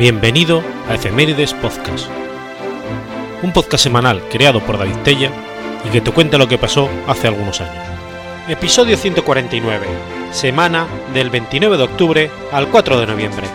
Bienvenido a Efemérides Podcast, un podcast semanal creado por David Tella y que te cuenta lo que pasó hace algunos años. Episodio 149, semana del 29 de octubre al 4 de noviembre.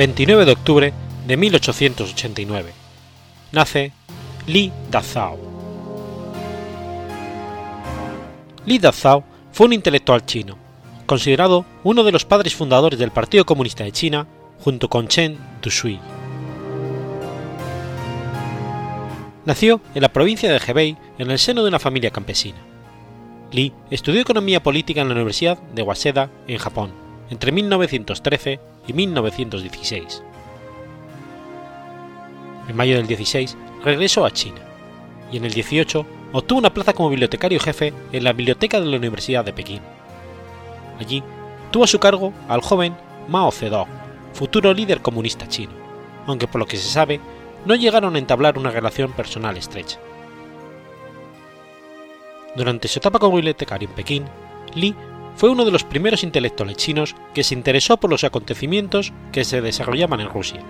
29 de octubre de 1889. Nace Li Dazhao. Li Dazhao fue un intelectual chino, considerado uno de los padres fundadores del Partido Comunista de China junto con Chen Dushui. Nació en la provincia de Hebei en el seno de una familia campesina. Li estudió economía política en la Universidad de Waseda, en Japón, entre 1913 y 1916. En mayo del 16 regresó a China y en el 18 obtuvo una plaza como bibliotecario jefe en la Biblioteca de la Universidad de Pekín. Allí tuvo a su cargo al joven Mao Zedong, futuro líder comunista chino, aunque por lo que se sabe no llegaron a entablar una relación personal estrecha. Durante su etapa como bibliotecario en Pekín, Li fue uno de los primeros intelectuales chinos que se interesó por los acontecimientos que se desarrollaban en Rusia,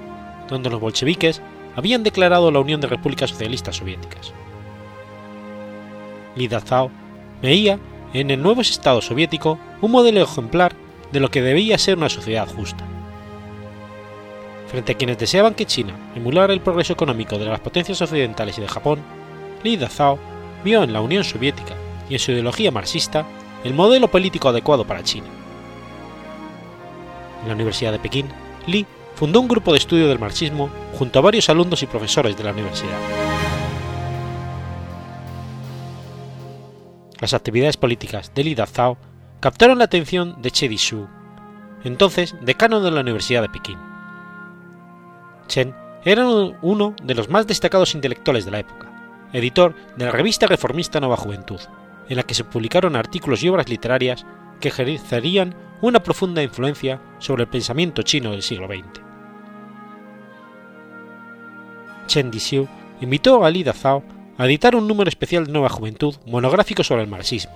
donde los bolcheviques habían declarado la Unión de Repúblicas Socialistas Soviéticas. Li Dazhao veía en el nuevo Estado soviético un modelo ejemplar de lo que debía ser una sociedad justa. Frente a quienes deseaban que China emulara el progreso económico de las potencias occidentales y de Japón, Li Dazhao vio en la Unión Soviética y en su ideología marxista el modelo político adecuado para China. En la Universidad de Pekín, Li fundó un grupo de estudio del marxismo junto a varios alumnos y profesores de la universidad. Las actividades políticas de Li Dazhao captaron la atención de Che Dishu, entonces decano de la Universidad de Pekín. Chen era uno de los más destacados intelectuales de la época, editor de la revista reformista Nueva Juventud, en la que se publicaron artículos y obras literarias que ejercerían una profunda influencia sobre el pensamiento chino del siglo XX. Chen Dixiu invitó a Li Dazhao a editar un número especial de Nueva Juventud monográfico sobre el marxismo,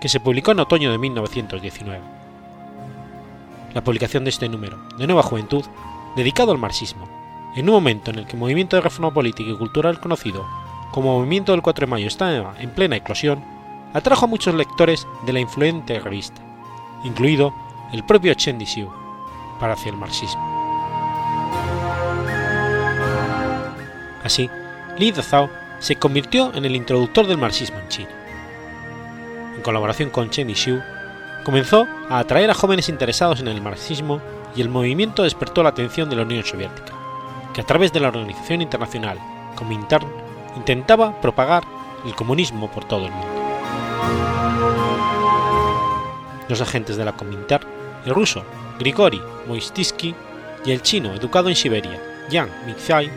que se publicó en otoño de 1919. La publicación de este número de Nueva Juventud, dedicado al marxismo, en un momento en el que el movimiento de reforma política y cultural conocido como Movimiento del 4 de Mayo estaba en plena eclosión, atrajo a muchos lectores de la influyente revista, incluido el propio Chen Dixiu, para hacia el marxismo. Así, Li Dazhao se convirtió en el introductor del marxismo en China. En colaboración con Chen Dixiu, comenzó a atraer a jóvenes interesados en el marxismo y el movimiento despertó la atención de la Unión Soviética, que a través de la organización internacional Comintern intentaba propagar el comunismo por todo el mundo. Los agentes de la Comintern, el ruso Grigori Moistitsky y el chino educado en Siberia, Yang Mingzai,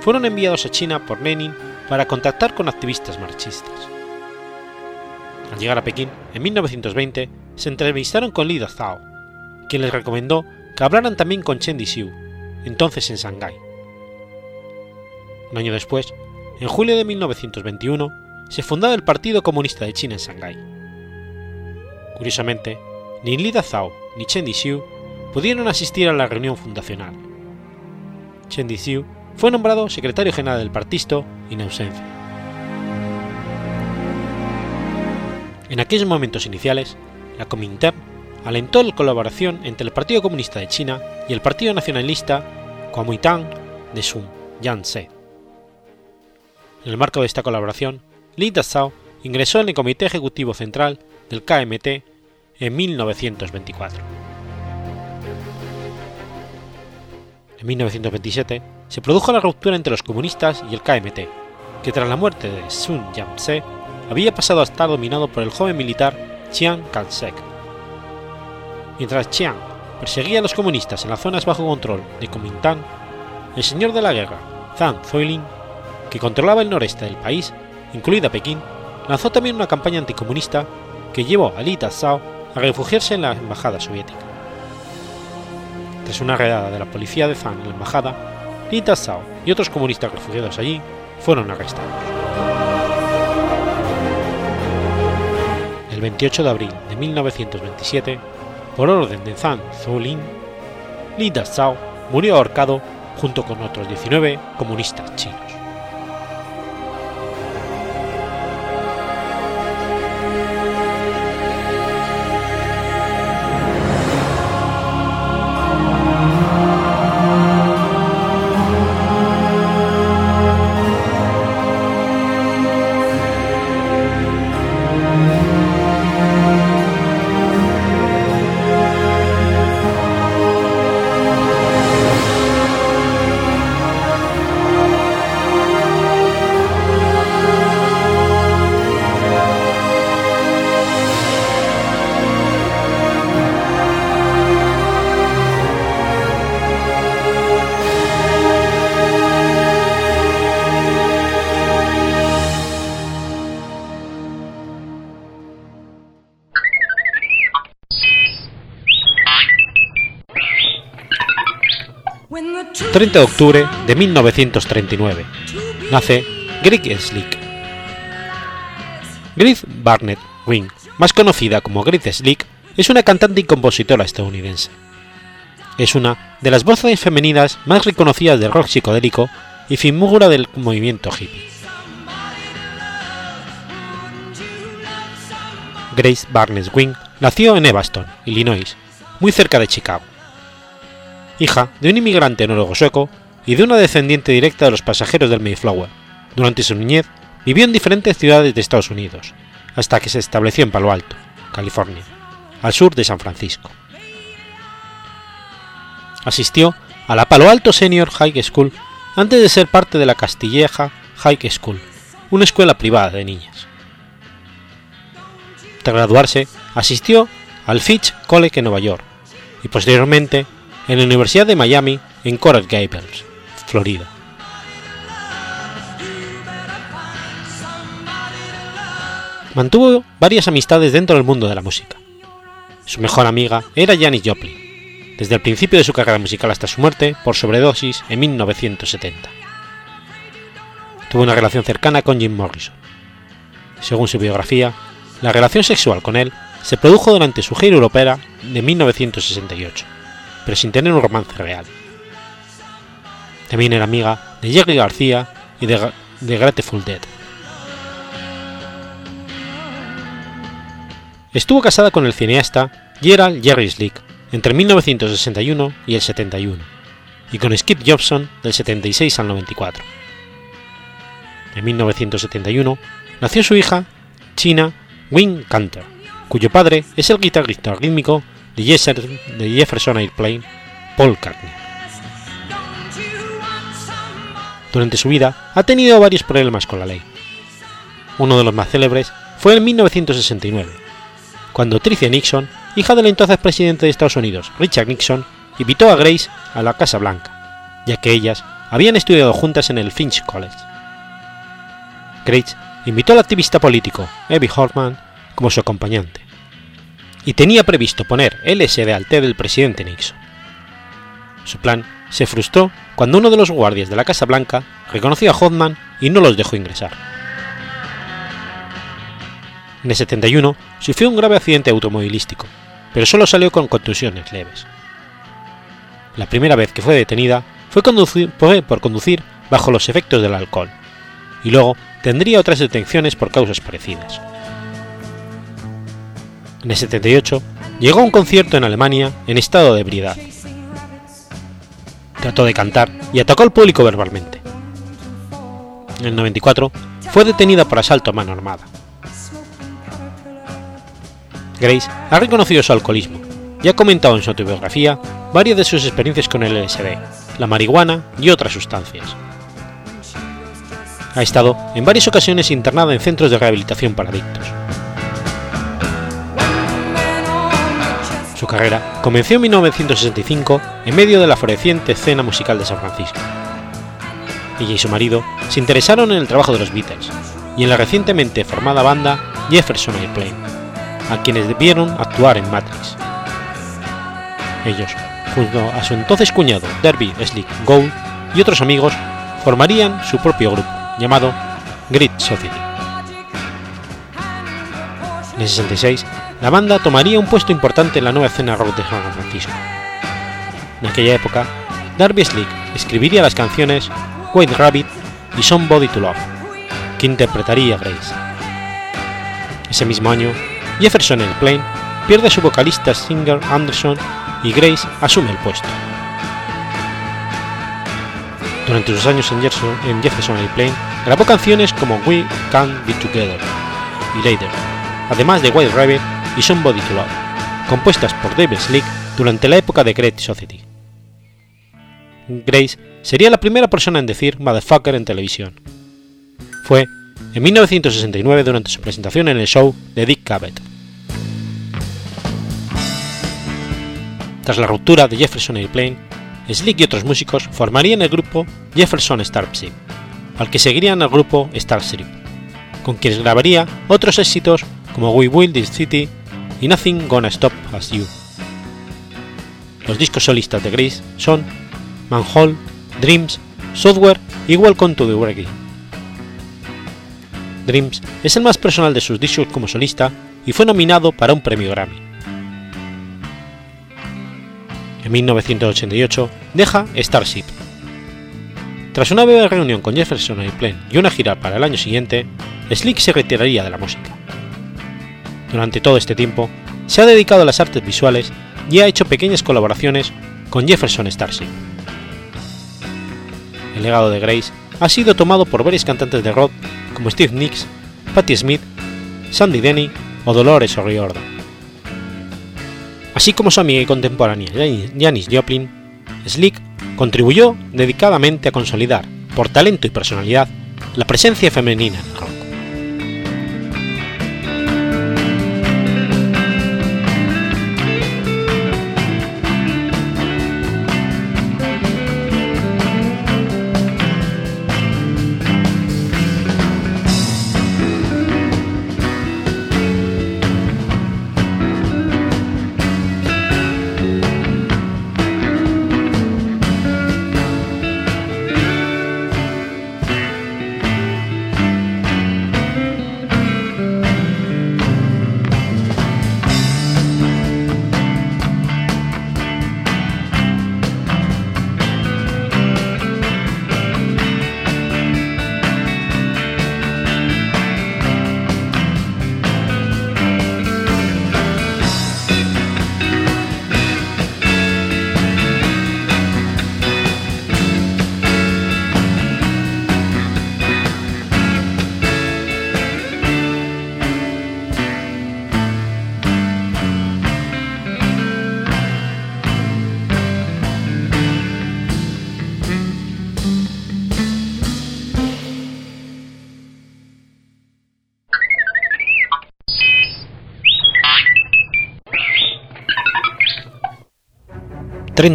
fueron enviados a China por Lenin para contactar con activistas marxistas. Al llegar a Pekín, en 1920, se entrevistaron con Li Dazhao, quien les recomendó que hablaran también con Chen Dixiu, entonces en Shanghái. Un año después, en julio de 1921, se fundaba el Partido Comunista de China en Shanghái. Curiosamente, ni Li Dazhao ni Chen Dixiu pudieron asistir a la reunión fundacional. Chen Dixiu fue nombrado secretario general del partido en ausencia. En aquellos momentos iniciales, la Comintern alentó la colaboración entre el Partido Comunista de China y el Partido Nacionalista Kuomintang de Sun Yat-sen. En el marco de esta colaboración, Li Dazhao ingresó en el Comité Ejecutivo Central del KMT en 1924. En 1927 se produjo la ruptura entre los comunistas y el KMT, que tras la muerte de Sun Yat-sen había pasado a estar dominado por el joven militar Chiang Kai-shek. Mientras Chiang perseguía a los comunistas en las zonas bajo control de Kuomintang, el señor de la guerra, Zhang Zuolin, que controlaba el noreste del país, incluida Pekín, lanzó también una campaña anticomunista que llevó a Li Dazhao a refugiarse en la embajada soviética. tras una redada de la policía de Zan en la embajada, Li Tazao y otros comunistas refugiados allí fueron arrestados. El 28 de abril de 1927, por orden de Zhang Zuolin, Li Tazao murió ahorcado junto con otros 19 comunistas chinos. 30 de octubre de 1939. Nace Greg Slick. Griff Barnett Wing, más conocida como Griff Slick, es una cantante y compositora estadounidense. Es una de las voces femeninas más reconocidas del rock psicodélico y figura del movimiento hippie. Grace Barnett Wing nació en Evanston, Illinois, muy cerca de Chicago hija de un inmigrante noruego-sueco y de una descendiente directa de los pasajeros del Mayflower. Durante su niñez vivió en diferentes ciudades de Estados Unidos, hasta que se estableció en Palo Alto, California, al sur de San Francisco. Asistió a la Palo Alto Senior High School antes de ser parte de la Castilleja High School, una escuela privada de niñas. Tras graduarse, asistió al Fitch College en Nueva York y posteriormente en la Universidad de Miami en Coral Gables, Florida. Mantuvo varias amistades dentro del mundo de la música. Su mejor amiga era Janis Joplin, desde el principio de su carrera musical hasta su muerte por sobredosis en 1970. Tuvo una relación cercana con Jim Morrison. Según su biografía, la relación sexual con él se produjo durante su gira europea de 1968 pero sin tener un romance real. También era amiga de Jerry García y de, de Grateful Dead. Estuvo casada con el cineasta Gerald Jerry Slick entre 1961 y el 71, y con Skip Jobson del 76 al 94. En 1971 nació su hija, China Wing Canter, cuyo padre es el guitarrista rítmico de Jefferson Airplane, Paul Cartney. Durante su vida ha tenido varios problemas con la ley. Uno de los más célebres fue en 1969, cuando Tricia Nixon, hija del entonces presidente de Estados Unidos, Richard Nixon, invitó a Grace a la Casa Blanca, ya que ellas habían estudiado juntas en el Finch College. Grace invitó al activista político Evie Hortman como su acompañante y tenía previsto poner LSD al té del presidente Nixon. Su plan se frustró cuando uno de los guardias de la Casa Blanca reconoció a Hodman y no los dejó ingresar. En el 71 sufrió un grave accidente automovilístico, pero solo salió con contusiones leves. La primera vez que fue detenida fue, fue por conducir bajo los efectos del alcohol, y luego tendría otras detenciones por causas parecidas. En el 78 llegó a un concierto en Alemania en estado de ebriedad. Trató de cantar y atacó al público verbalmente. En el 94 fue detenida por asalto a mano armada. Grace ha reconocido su alcoholismo y ha comentado en su autobiografía varias de sus experiencias con el LSD, la marihuana y otras sustancias. Ha estado en varias ocasiones internada en centros de rehabilitación para adictos. Su carrera comenzó en 1965 en medio de la floreciente escena musical de San Francisco. Ella y su marido se interesaron en el trabajo de los Beatles y en la recientemente formada banda Jefferson Airplane, a quienes debieron actuar en Matrix. Ellos junto a su entonces cuñado Derby Slick Gould y otros amigos, formarían su propio grupo, llamado Grit Society. En el 66, la banda tomaría un puesto importante en la nueva escena rock de San Francisco. En aquella época, Darby Slick escribiría las canciones White Rabbit y Somebody to Love, que interpretaría Grace. Ese mismo año, Jefferson Airplane pierde a su vocalista Singer Anderson y Grace asume el puesto. Durante sus años en Jefferson Airplane, grabó canciones como We Can Be Together y Later, además de White Rabbit y Somebody to Love, compuestas por David Slick durante la época de Great Society. Grace sería la primera persona en decir motherfucker en televisión. Fue en 1969 durante su presentación en el show de Dick Cavett. Tras la ruptura de Jefferson Airplane, Slick y otros músicos formarían el grupo Jefferson Starship, al que seguirían el grupo Starship, con quienes grabaría otros éxitos como We Will This City y Nothing Gonna Stop Us You. Los discos solistas de Grace son Manhole, Dreams, Software y Welcome to the Reggae. Dreams es el más personal de sus discos como solista y fue nominado para un premio Grammy. En 1988 deja Starship. Tras una breve reunión con Jefferson Airplane y una gira para el año siguiente, Slick se retiraría de la música. Durante todo este tiempo, se ha dedicado a las artes visuales y ha hecho pequeñas colaboraciones con Jefferson Starship. El legado de Grace ha sido tomado por varios cantantes de rock como Steve Nicks, Patti Smith, Sandy Denny o Dolores O'Riordan. Así como su amiga y contemporánea Janis Joplin, Slick contribuyó dedicadamente a consolidar, por talento y personalidad, la presencia femenina en rock.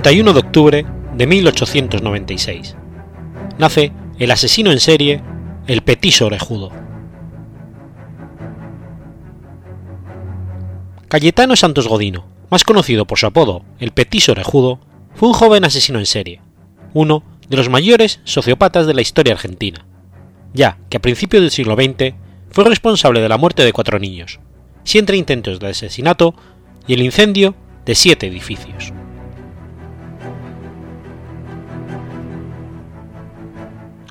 31 de octubre de 1896. Nace el asesino en serie, el Petiso Orejudo. Cayetano Santos Godino, más conocido por su apodo, el Petiso Orejudo, fue un joven asesino en serie, uno de los mayores sociópatas de la historia argentina, ya que a principios del siglo XX fue responsable de la muerte de cuatro niños, siete intentos de asesinato y el incendio de siete edificios.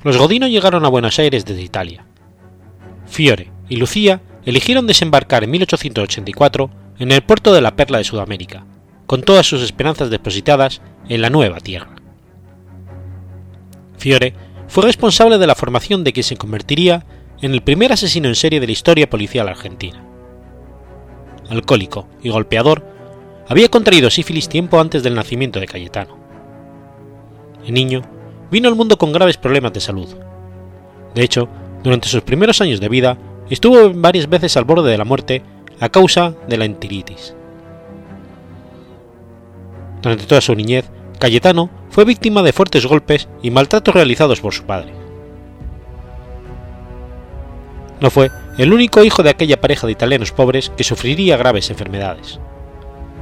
Los Godino llegaron a Buenos Aires desde Italia. Fiore y Lucía eligieron desembarcar en 1884 en el puerto de la Perla de Sudamérica, con todas sus esperanzas depositadas en la nueva tierra. Fiore fue responsable de la formación de quien se convertiría en el primer asesino en serie de la historia policial argentina. Alcohólico y golpeador, había contraído sífilis tiempo antes del nacimiento de Cayetano. El niño vino al mundo con graves problemas de salud. De hecho, durante sus primeros años de vida, estuvo varias veces al borde de la muerte a causa de la entiritis. Durante toda su niñez, Cayetano fue víctima de fuertes golpes y maltratos realizados por su padre. No fue el único hijo de aquella pareja de italianos pobres que sufriría graves enfermedades.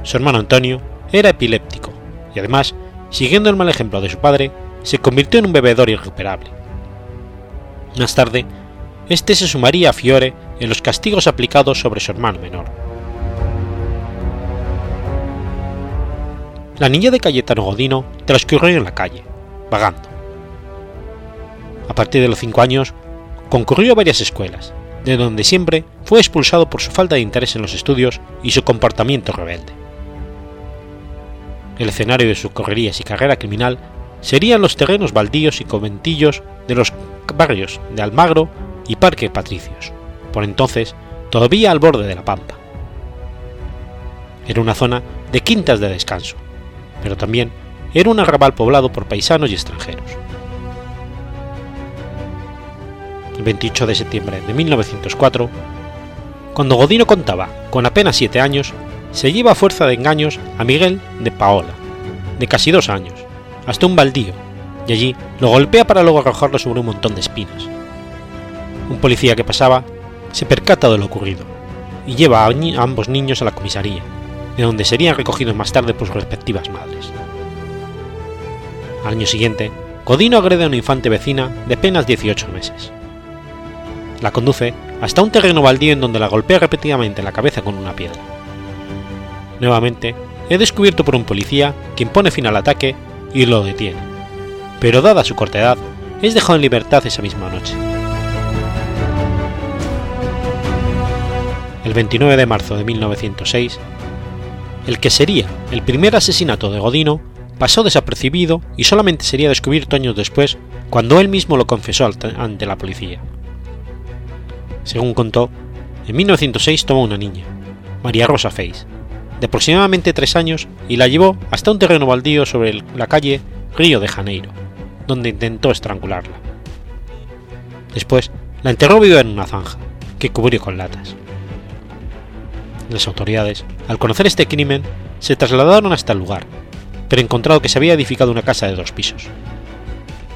Su hermano Antonio era epiléptico y además, siguiendo el mal ejemplo de su padre, se convirtió en un bebedor irrecuperable. Más tarde, este se sumaría a Fiore en los castigos aplicados sobre su hermano menor. La niña de Cayetano Godino transcurrió en la calle, vagando. A partir de los cinco años, concurrió a varias escuelas, de donde siempre fue expulsado por su falta de interés en los estudios y su comportamiento rebelde. El escenario de sus correrías y carrera criminal serían los terrenos baldíos y conventillos de los barrios de Almagro y Parque Patricios, por entonces todavía al borde de la Pampa. Era una zona de quintas de descanso, pero también era un arrabal poblado por paisanos y extranjeros. El 28 de septiembre de 1904, cuando Godino contaba con apenas siete años, se lleva a fuerza de engaños a Miguel de Paola, de casi dos años, hasta un baldío, y allí lo golpea para luego arrojarlo sobre un montón de espinas. Un policía que pasaba se percata de lo ocurrido y lleva a ambos niños a la comisaría, de donde serían recogidos más tarde por sus respectivas madres. Al año siguiente, Godino agrede a una infante vecina de apenas 18 meses. La conduce hasta un terreno baldío en donde la golpea repetidamente en la cabeza con una piedra. Nuevamente, es descubierto por un policía quien pone fin al ataque y lo detiene, pero dada su corta edad, es dejado en libertad esa misma noche. El 29 de marzo de 1906, el que sería el primer asesinato de Godino pasó desapercibido y solamente sería descubierto años después cuando él mismo lo confesó ante la policía. Según contó, en 1906 tomó una niña, María Rosa Feis, de aproximadamente tres años y la llevó hasta un terreno baldío sobre la calle Río de Janeiro, donde intentó estrangularla. Después la enterró viva en una zanja, que cubrió con latas. Las autoridades, al conocer este crimen, se trasladaron hasta el lugar, pero encontrado que se había edificado una casa de dos pisos.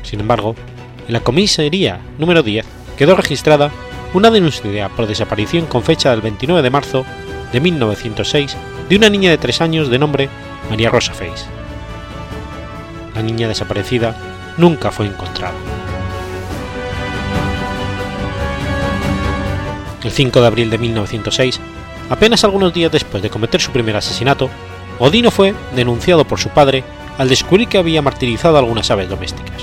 Sin embargo, en la comisaría número 10 quedó registrada una denuncia por desaparición con fecha del 29 de marzo de 1906 de una niña de tres años de nombre María Rosa Feis. La niña desaparecida nunca fue encontrada. El 5 de abril de 1906, apenas algunos días después de cometer su primer asesinato, Odino fue denunciado por su padre al descubrir que había martirizado algunas aves domésticas.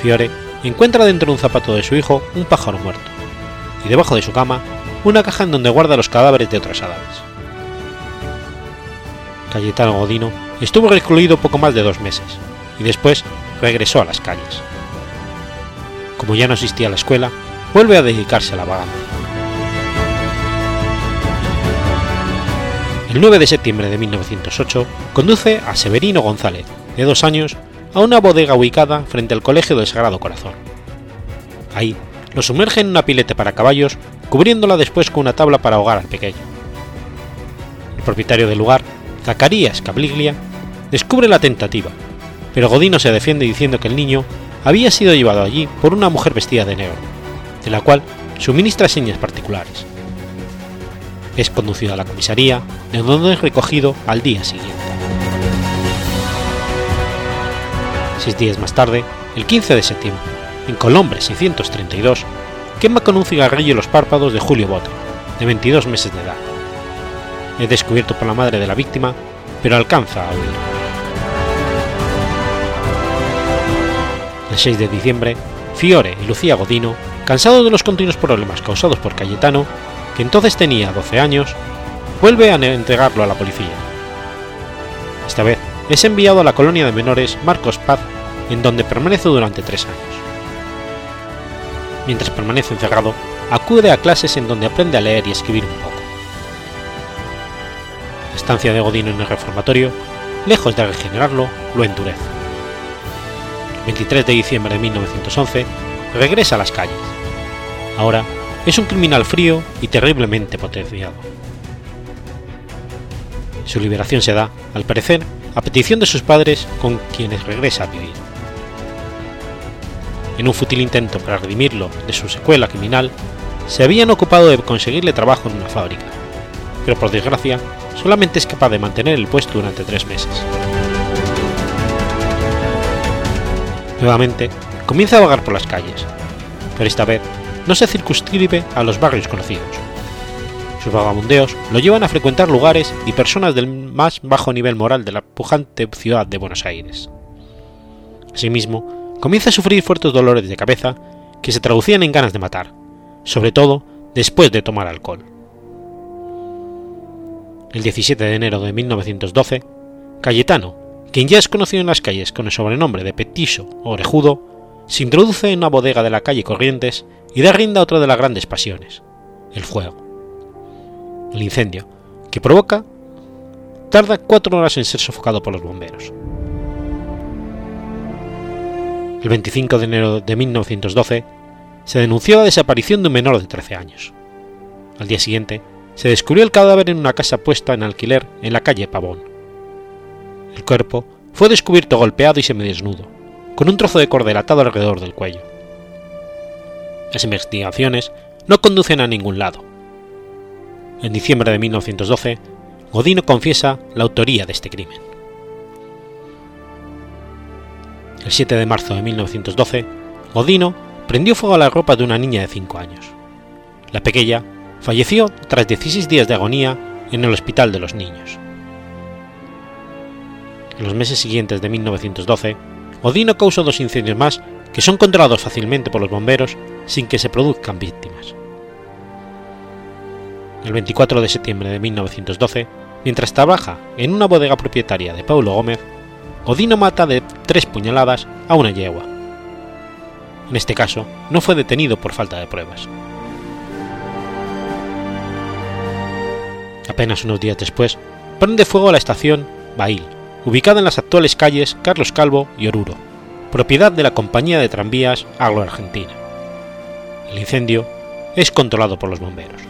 Fiore encuentra dentro de un zapato de su hijo un pájaro muerto, y debajo de su cama una caja en donde guarda los cadáveres de otras aves. Cayetano Godino estuvo recluido poco más de dos meses y después regresó a las calles. Como ya no existía la escuela, vuelve a dedicarse a la vagancia. El 9 de septiembre de 1908 conduce a Severino González, de dos años, a una bodega ubicada frente al Colegio del Sagrado Corazón. Ahí lo sumerge en una pileta para caballos, cubriéndola después con una tabla para ahogar al pequeño. El propietario del lugar Zacarías Cabliglia, descubre la tentativa, pero Godino se defiende diciendo que el niño había sido llevado allí por una mujer vestida de negro, de la cual suministra señas particulares. Es conducido a la comisaría, de donde es recogido al día siguiente. Seis días más tarde, el 15 de septiembre, en Colombre 632, quema con un cigarrillo los párpados de Julio Bote, de 22 meses de edad es descubierto por la madre de la víctima, pero alcanza a huir. El 6 de diciembre, Fiore y Lucía Godino, cansados de los continuos problemas causados por Cayetano, que entonces tenía 12 años, vuelve a entregarlo a la policía. Esta vez es enviado a la colonia de menores Marcos Paz, en donde permanece durante tres años. Mientras permanece encerrado, acude a clases en donde aprende a leer y escribir un poco estancia de Godino en el reformatorio, lejos de regenerarlo, lo endurece. El 23 de diciembre de 1911 regresa a las calles. Ahora es un criminal frío y terriblemente potenciado. Su liberación se da, al parecer, a petición de sus padres con quienes regresa a vivir. En un fútil intento para redimirlo de su secuela criminal, se habían ocupado de conseguirle trabajo en una fábrica, pero por desgracia solamente es capaz de mantener el puesto durante tres meses. Nuevamente, comienza a vagar por las calles, pero esta vez no se circunscribe a los barrios conocidos. Sus vagabundeos lo llevan a frecuentar lugares y personas del más bajo nivel moral de la pujante ciudad de Buenos Aires. Asimismo, comienza a sufrir fuertes dolores de cabeza que se traducían en ganas de matar, sobre todo después de tomar alcohol. El 17 de enero de 1912, Cayetano, quien ya es conocido en las calles con el sobrenombre de Petiso o Orejudo, se introduce en una bodega de la calle Corrientes y da rienda a otra de las grandes pasiones, el fuego. El incendio, que provoca, tarda cuatro horas en ser sofocado por los bomberos. El 25 de enero de 1912 se denunció la desaparición de un menor de 13 años. Al día siguiente, se descubrió el cadáver en una casa puesta en alquiler en la calle Pavón. El cuerpo fue descubierto golpeado y semidesnudo, con un trozo de cordel atado alrededor del cuello. Las investigaciones no conducen a ningún lado. En diciembre de 1912, Godino confiesa la autoría de este crimen. El 7 de marzo de 1912, Godino prendió fuego a la ropa de una niña de 5 años. La pequeña falleció tras 16 días de agonía en el Hospital de los Niños. En los meses siguientes de 1912, Odino causó dos incendios más que son controlados fácilmente por los bomberos sin que se produzcan víctimas. El 24 de septiembre de 1912, mientras trabaja en una bodega propietaria de Paulo Gómez, Odino mata de tres puñaladas a una yegua. En este caso, no fue detenido por falta de pruebas. Apenas unos días después, prende fuego a la estación Bail, ubicada en las actuales calles Carlos Calvo y Oruro, propiedad de la compañía de tranvías Agro Argentina. El incendio es controlado por los bomberos.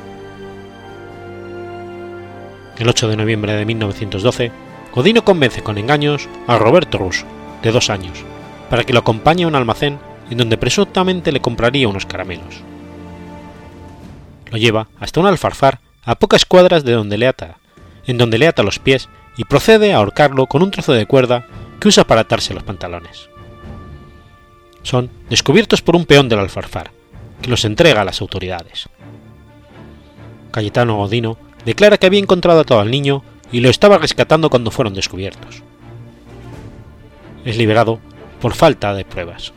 El 8 de noviembre de 1912, Godino convence con engaños a Roberto Russo, de dos años, para que lo acompañe a un almacén en donde presuntamente le compraría unos caramelos. Lo lleva hasta un alfarfar a pocas cuadras de donde le ata, en donde le ata los pies y procede a ahorcarlo con un trozo de cuerda que usa para atarse los pantalones. Son descubiertos por un peón del alfarfar, que los entrega a las autoridades. Cayetano Godino declara que había encontrado a todo al niño y lo estaba rescatando cuando fueron descubiertos. Es liberado por falta de pruebas.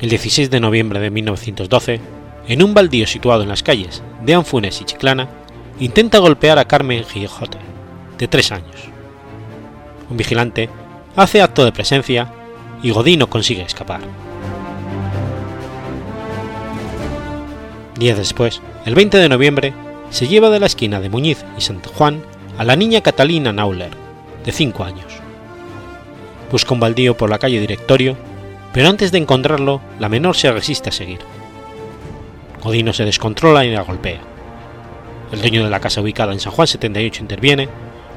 El 16 de noviembre de 1912, en un baldío situado en las calles de Anfunes y Chiclana, intenta golpear a Carmen Gijote, de tres años. Un vigilante hace acto de presencia y Godino consigue escapar. Días después, el 20 de noviembre, se lleva de la esquina de Muñiz y Sant Juan a la niña Catalina Nauler, de 5 años. Busca un baldío por la calle Directorio, pero antes de encontrarlo, la menor se resiste a seguir. Godino se descontrola y la golpea. El dueño de la casa ubicada en San Juan 78 interviene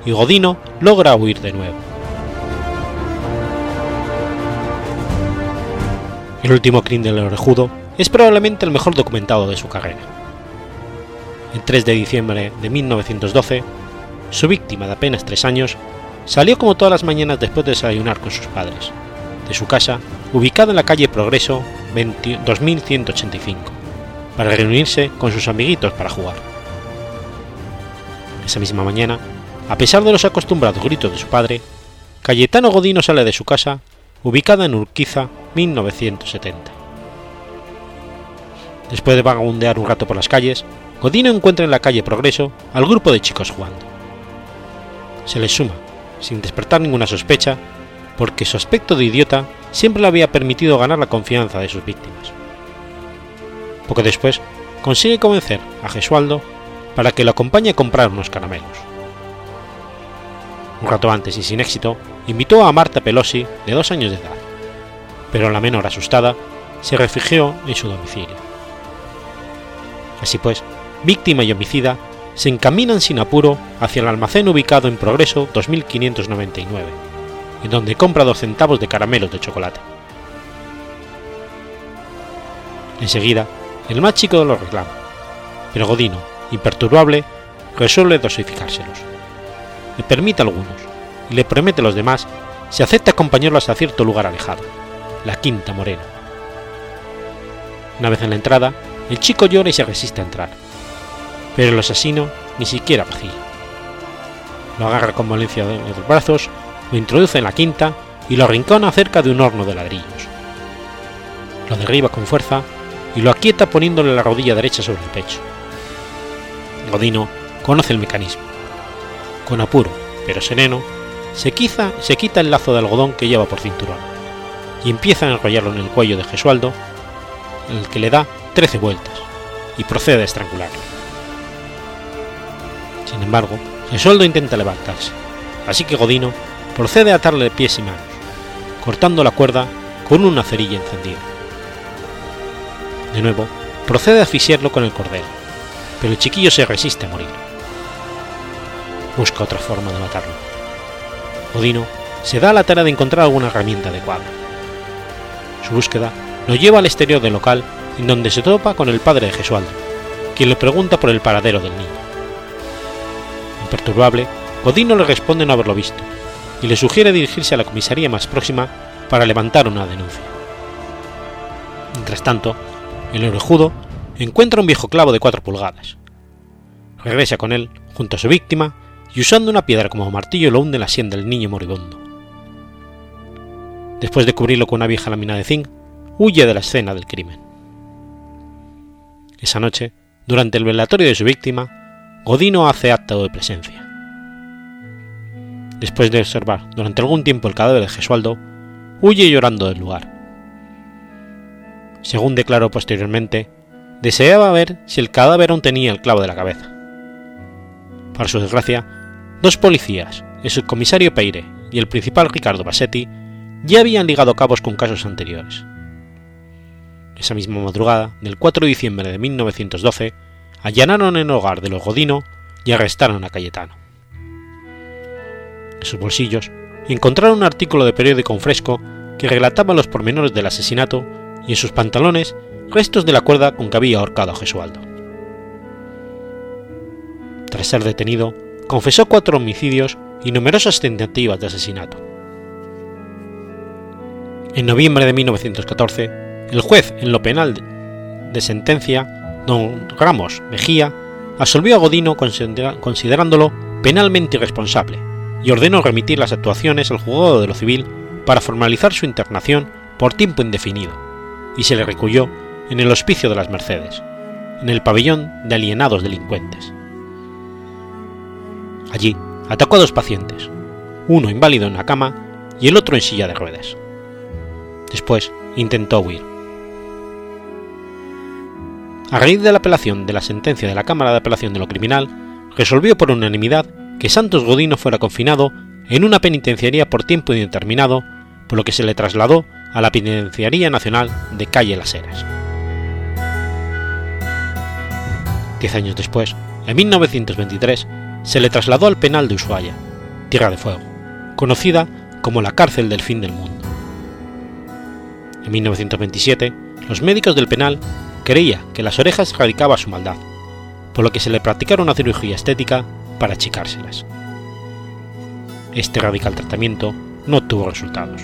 y Godino logra huir de nuevo. El último crimen del orejudo es probablemente el mejor documentado de su carrera. El 3 de diciembre de 1912, su víctima de apenas tres años salió como todas las mañanas después de desayunar con sus padres, de su casa ubicada en la calle Progreso 2185, para reunirse con sus amiguitos para jugar. Esa misma mañana, a pesar de los acostumbrados gritos de su padre, Cayetano Godino sale de su casa, ubicada en Urquiza 1970. Después de vagabundear un rato por las calles, Godino encuentra en la calle Progreso al grupo de chicos jugando. Se les suma, sin despertar ninguna sospecha, porque su aspecto de idiota siempre le había permitido ganar la confianza de sus víctimas. Poco después, consigue convencer a Gesualdo para que lo acompañe a comprar unos caramelos. Un rato antes y sin éxito, invitó a Marta Pelosi, de dos años de edad, pero la menor asustada se refugió en su domicilio. Así pues, víctima y homicida se encaminan sin apuro hacia el almacén ubicado en Progreso 2599, en donde compra dos centavos de caramelos de chocolate. Enseguida, el más chico los reclama, pero Godino, imperturbable, resuelve dosificárselos. Le permite algunos y le promete a los demás se acepta acompañarlo hasta cierto lugar alejado, la Quinta Morena. Una vez en la entrada, el chico llora y se resiste a entrar, pero el asesino ni siquiera vacila. Lo agarra con violencia de los brazos, lo introduce en la quinta y lo arrincona cerca de un horno de ladrillos. Lo derriba con fuerza y lo aquieta poniéndole la rodilla derecha sobre el pecho. Godino conoce el mecanismo. Con apuro, pero sereno, se, se quita el lazo de algodón que lleva por cinturón y empieza a enrollarlo en el cuello de Gesualdo, el que le da 13 vueltas, y procede a estrangularlo. Sin embargo, Gesualdo intenta levantarse, así que Godino procede a atarle pies y manos, cortando la cuerda con una cerilla encendida. De nuevo, procede a asfixiarlo con el cordel, pero el chiquillo se resiste a morir. Busca otra forma de matarlo. Odino se da a la tarea de encontrar alguna herramienta adecuada. Su búsqueda lo lleva al exterior del local en donde se topa con el padre de Gesualdo, quien le pregunta por el paradero del niño. Imperturbable, Godino le responde no haberlo visto y le sugiere dirigirse a la comisaría más próxima para levantar una denuncia. Mientras tanto, el orejudo encuentra un viejo clavo de 4 pulgadas. Regresa con él junto a su víctima y usando una piedra como martillo lo hunde en la sien del niño moribundo. Después de cubrirlo con una vieja lámina de zinc, huye de la escena del crimen. Esa noche, durante el velatorio de su víctima, Godino hace acto de presencia. Después de observar durante algún tiempo el cadáver de Gesualdo, huye llorando del lugar. Según declaró posteriormente, deseaba ver si el cadáver aún tenía el clavo de la cabeza. Para su desgracia, dos policías, el subcomisario Peire y el principal Ricardo Bassetti, ya habían ligado cabos con casos anteriores. Esa misma madrugada del 4 de diciembre de 1912, allanaron el hogar de los Godino y arrestaron a Cayetano. En sus bolsillos encontraron un artículo de periódico fresco que relataba los pormenores del asesinato y en sus pantalones restos de la cuerda con que había ahorcado a Gesualdo. Tras ser detenido, confesó cuatro homicidios y numerosas tentativas de asesinato. En noviembre de 1914, el juez en lo penal de sentencia, don Ramos Mejía, absolvió a Godino considerándolo penalmente irresponsable y ordenó remitir las actuaciones al juzgado de lo civil para formalizar su internación por tiempo indefinido, y se le recuyó en el Hospicio de las Mercedes, en el pabellón de alienados delincuentes. Allí atacó a dos pacientes, uno inválido en la cama y el otro en silla de ruedas. Después intentó huir. A raíz de la apelación de la sentencia de la Cámara de Apelación de lo Criminal, resolvió por unanimidad que Santos Godino fuera confinado en una penitenciaría por tiempo indeterminado, por lo que se le trasladó a la Penitenciaría Nacional de Calle Las Heras. Diez años después, en 1923, se le trasladó al penal de Ushuaia, Tierra de Fuego, conocida como la cárcel del fin del mundo. En 1927, los médicos del penal creían que las orejas radicaba su maldad, por lo que se le practicaron una cirugía estética para achicárselas. Este radical tratamiento no tuvo resultados.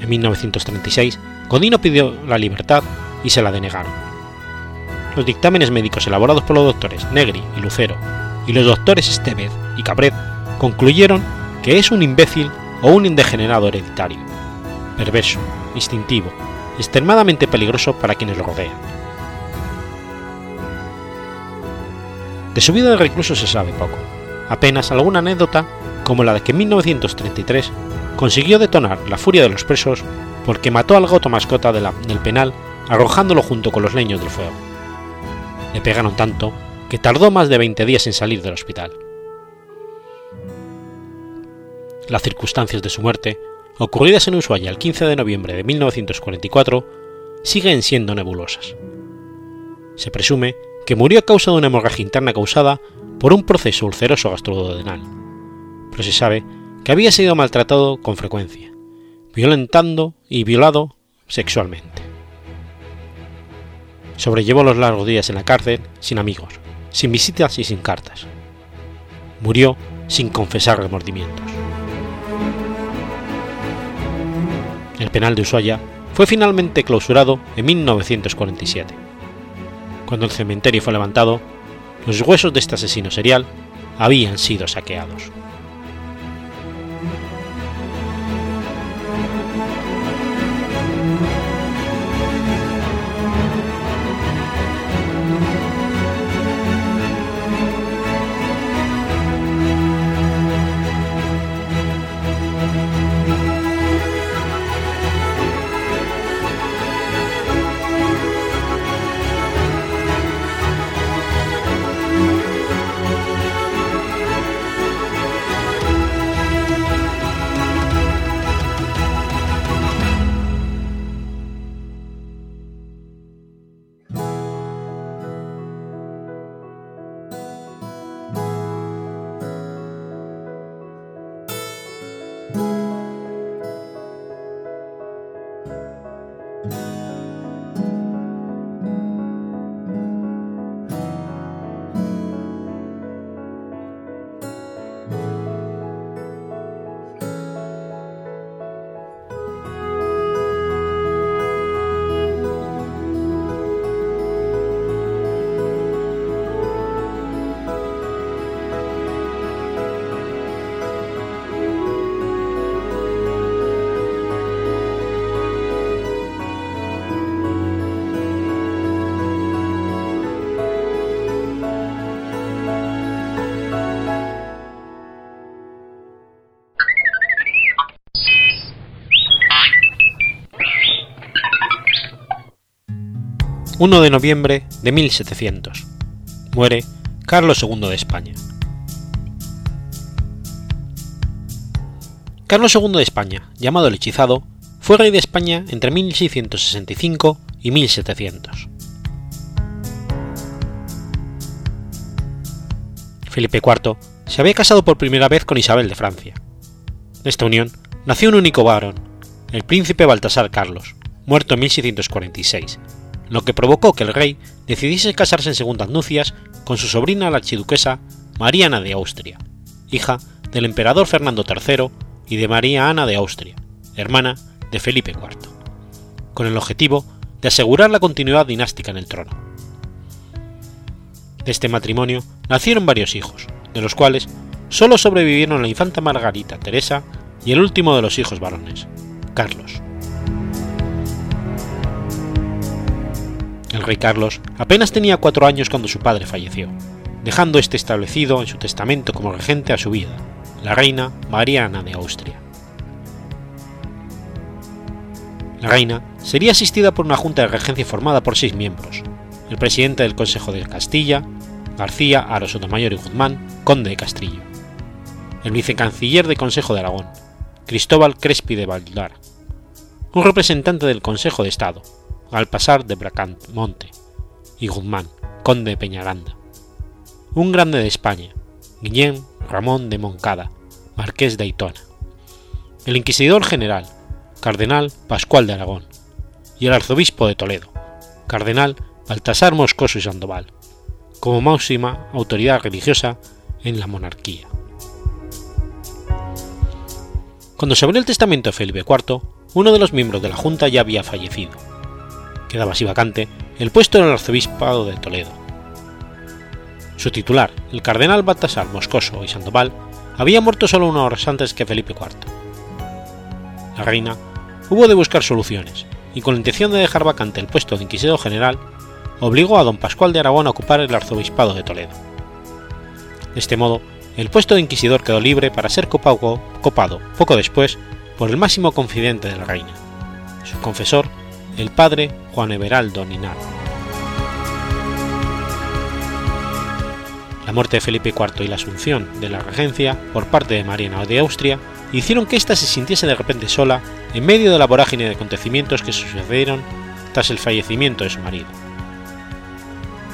En 1936, Godino pidió la libertad y se la denegaron. Los dictámenes médicos elaborados por los doctores Negri y Lucero y los doctores Estevez y Cabret concluyeron que es un imbécil o un indegenerado hereditario, perverso, instintivo, extremadamente peligroso para quienes lo rodean. De su vida de recluso se sabe poco, apenas alguna anécdota como la de que en 1933 consiguió detonar la furia de los presos porque mató al gato mascota del penal arrojándolo junto con los leños del fuego. Le pegaron tanto que tardó más de 20 días en salir del hospital. Las circunstancias de su muerte, ocurridas en Ushuaia el 15 de noviembre de 1944, siguen siendo nebulosas. Se presume que murió a causa de una hemorragia interna causada por un proceso ulceroso gastroduodenal, pero se sabe que había sido maltratado con frecuencia, violentando y violado sexualmente. Sobrellevó los largos días en la cárcel sin amigos, sin visitas y sin cartas. Murió sin confesar remordimientos. El penal de Ushuaia fue finalmente clausurado en 1947. Cuando el cementerio fue levantado, los huesos de este asesino serial habían sido saqueados. 1 de noviembre de 1700. Muere Carlos II de España. Carlos II de España, llamado el Hechizado, fue rey de España entre 1665 y 1700. Felipe IV se había casado por primera vez con Isabel de Francia. De esta unión nació un único varón, el príncipe Baltasar Carlos, muerto en 1646, lo que provocó que el rey decidiese casarse en segundas nupcias con su sobrina la archiduquesa Mariana de Austria, hija del emperador Fernando III y de María Ana de Austria, hermana de Felipe IV, con el objetivo de asegurar la continuidad dinástica en el trono. De este matrimonio nacieron varios hijos, de los cuales solo sobrevivieron la infanta Margarita Teresa y el último de los hijos varones, Carlos. El rey Carlos apenas tenía cuatro años cuando su padre falleció, dejando este establecido en su testamento como regente a su vida, la reina María Ana de Austria. La reina sería asistida por una junta de regencia formada por seis miembros, el presidente del Consejo de Castilla, García Aro Sotomayor y Guzmán, conde de Castrillo, el vicecanciller del Consejo de Aragón, Cristóbal Crespi de Valdar, un representante del Consejo de Estado, al pasar de Bracamonte, y Guzmán, conde de Peñaranda. Un grande de España, Guillén Ramón de Moncada, marqués de Aitona. El inquisidor general, cardenal Pascual de Aragón. Y el arzobispo de Toledo, cardenal Baltasar Moscoso y Sandoval, como máxima autoridad religiosa en la monarquía. Cuando se abrió el testamento de Felipe IV, uno de los miembros de la Junta ya había fallecido, quedaba así vacante el puesto en el arzobispado de Toledo. Su titular, el cardenal Baltasar Moscoso y Sandoval, había muerto solo unas horas antes que Felipe IV. La reina hubo de buscar soluciones y con la intención de dejar vacante el puesto de inquisidor general, obligó a don Pascual de Aragón a ocupar el arzobispado de Toledo. De este modo, el puesto de inquisidor quedó libre para ser copado, copado poco después por el máximo confidente de la reina, su confesor el padre Juan Everaldo Ninar. La muerte de Felipe IV y la asunción de la regencia por parte de Mariana de Austria hicieron que ésta se sintiese de repente sola en medio de la vorágine de acontecimientos que sucedieron tras el fallecimiento de su marido.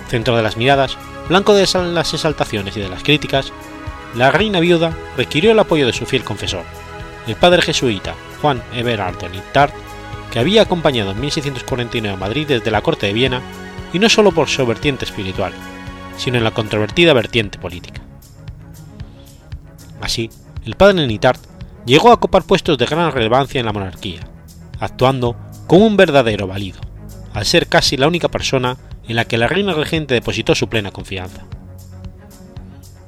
Centro de las miradas, blanco de las exaltaciones y de las críticas, la reina viuda requirió el apoyo de su fiel confesor, el padre jesuita Juan Everardo Nittard, que había acompañado en 1649 a Madrid desde la corte de Viena, y no solo por su vertiente espiritual, sino en la controvertida vertiente política. Así, el padre Nitart llegó a ocupar puestos de gran relevancia en la monarquía, actuando como un verdadero valido, al ser casi la única persona en la que la reina regente depositó su plena confianza.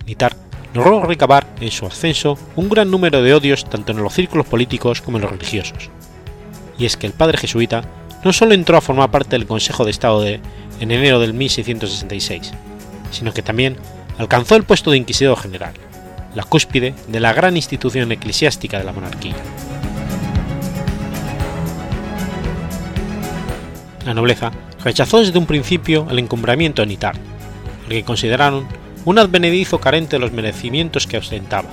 Nitart logró recabar en su ascenso un gran número de odios tanto en los círculos políticos como en los religiosos. Y es que el padre jesuita no solo entró a formar parte del Consejo de Estado de, en enero del 1666, sino que también alcanzó el puesto de inquisidor general, la cúspide de la gran institución eclesiástica de la monarquía. La nobleza rechazó desde un principio el encumbramiento de Nitar, porque consideraron un advenedizo carente de los merecimientos que ostentaba,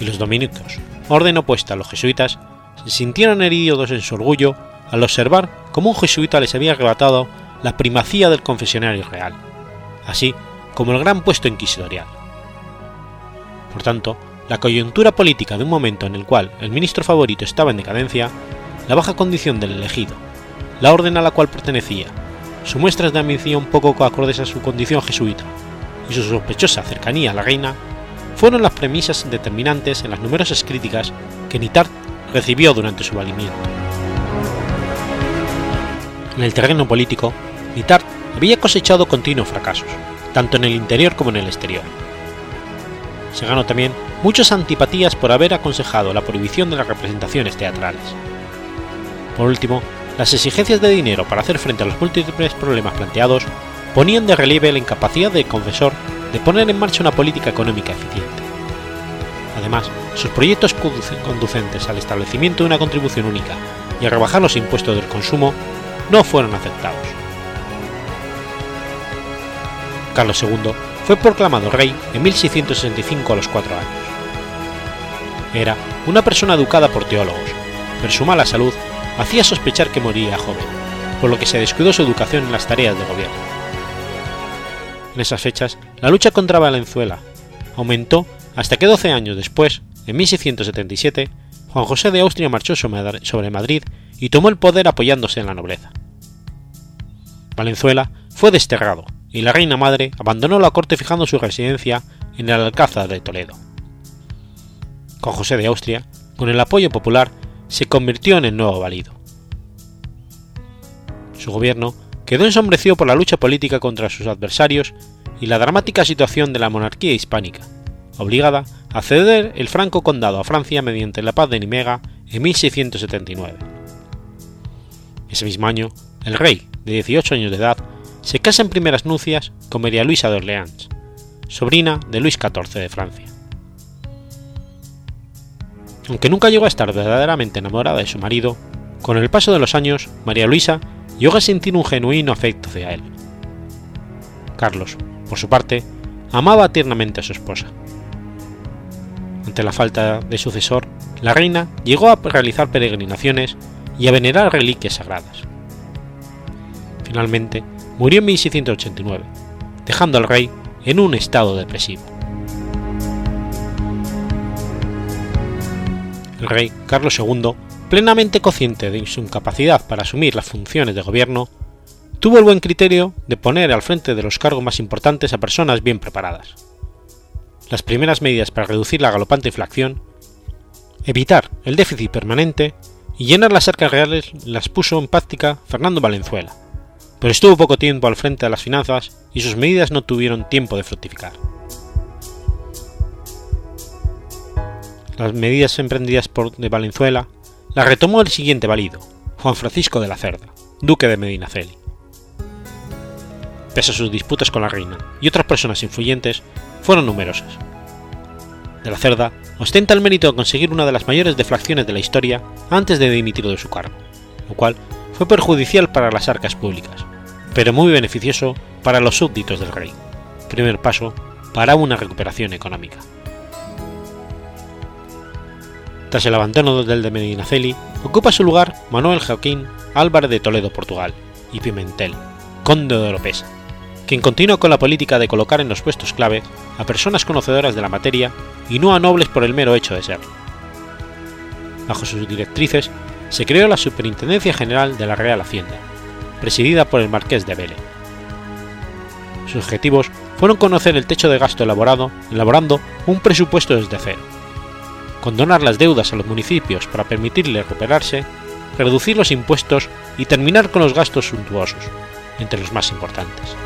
y los dominicos, orden opuesta a los jesuitas, se sintieron heridos en su orgullo al observar cómo un jesuita les había arrebatado la primacía del confesionario real, así como el gran puesto inquisitorial. Por tanto, la coyuntura política de un momento en el cual el ministro favorito estaba en decadencia, la baja condición del elegido, la orden a la cual pertenecía, sus muestras de ambición poco acordes a su condición jesuita y su sospechosa cercanía a la reina, fueron las premisas determinantes en las numerosas críticas que Nitart recibió durante su valimiento. En el terreno político, Nitart había cosechado continuos fracasos, tanto en el interior como en el exterior. Se ganó también muchas antipatías por haber aconsejado la prohibición de las representaciones teatrales. Por último, las exigencias de dinero para hacer frente a los múltiples problemas planteados ponían de relieve la incapacidad del confesor de poner en marcha una política económica eficiente. Además, sus proyectos conducentes al establecimiento de una contribución única y a rebajar los impuestos del consumo no fueron aceptados. Carlos II fue proclamado rey en 1665 a los cuatro años. Era una persona educada por teólogos, pero su mala salud hacía sospechar que moría joven, por lo que se descuidó su educación en las tareas de gobierno. En esas fechas, la lucha contra Valenzuela aumentó hasta que 12 años después, en 1677, Juan José de Austria marchó sobre Madrid y tomó el poder apoyándose en la nobleza. Valenzuela fue desterrado y la reina madre abandonó la corte fijando su residencia en el Alcázar de Toledo. Juan José de Austria, con el apoyo popular, se convirtió en el nuevo valido. Su gobierno quedó ensombrecido por la lucha política contra sus adversarios y la dramática situación de la monarquía hispánica, obligada a ceder el franco condado a Francia mediante la paz de Nimega en 1679. Ese mismo año, el rey, de 18 años de edad, se casa en primeras nupcias con María Luisa de Orleans, sobrina de Luis XIV de Francia. Aunque nunca llegó a estar verdaderamente enamorada de su marido, con el paso de los años, María Luisa llegó a sentir un genuino afecto hacia él. Carlos, por su parte, amaba tiernamente a su esposa. Ante la falta de sucesor, la reina llegó a realizar peregrinaciones y a venerar reliquias sagradas. Finalmente, murió en 1689, dejando al rey en un estado depresivo. el rey Carlos II, plenamente consciente de su incapacidad para asumir las funciones de gobierno, tuvo el buen criterio de poner al frente de los cargos más importantes a personas bien preparadas. Las primeras medidas para reducir la galopante inflación, evitar el déficit permanente y llenar las arcas reales las puso en práctica Fernando Valenzuela, pero estuvo poco tiempo al frente de las finanzas y sus medidas no tuvieron tiempo de fructificar. las medidas emprendidas por de Valenzuela las retomó el siguiente valido, Juan Francisco de la Cerda, duque de Medinaceli. Pese a sus disputas con la reina y otras personas influyentes, fueron numerosas. De la Cerda ostenta el mérito de conseguir una de las mayores deflaciones de la historia antes de dimitir de su cargo, lo cual fue perjudicial para las arcas públicas, pero muy beneficioso para los súbditos del rey, primer paso para una recuperación económica. Tras el abandono del de Medinaceli, ocupa su lugar Manuel Joaquín Álvarez de Toledo, Portugal, y Pimentel, conde de Oropesa, quien continuó con la política de colocar en los puestos clave a personas conocedoras de la materia y no a nobles por el mero hecho de serlo. Bajo sus directrices se creó la Superintendencia General de la Real Hacienda, presidida por el Marqués de Vélez. Sus objetivos fueron conocer el techo de gasto elaborado, elaborando un presupuesto desde cero, condonar las deudas a los municipios para permitirles recuperarse, reducir los impuestos y terminar con los gastos suntuosos, entre los más importantes.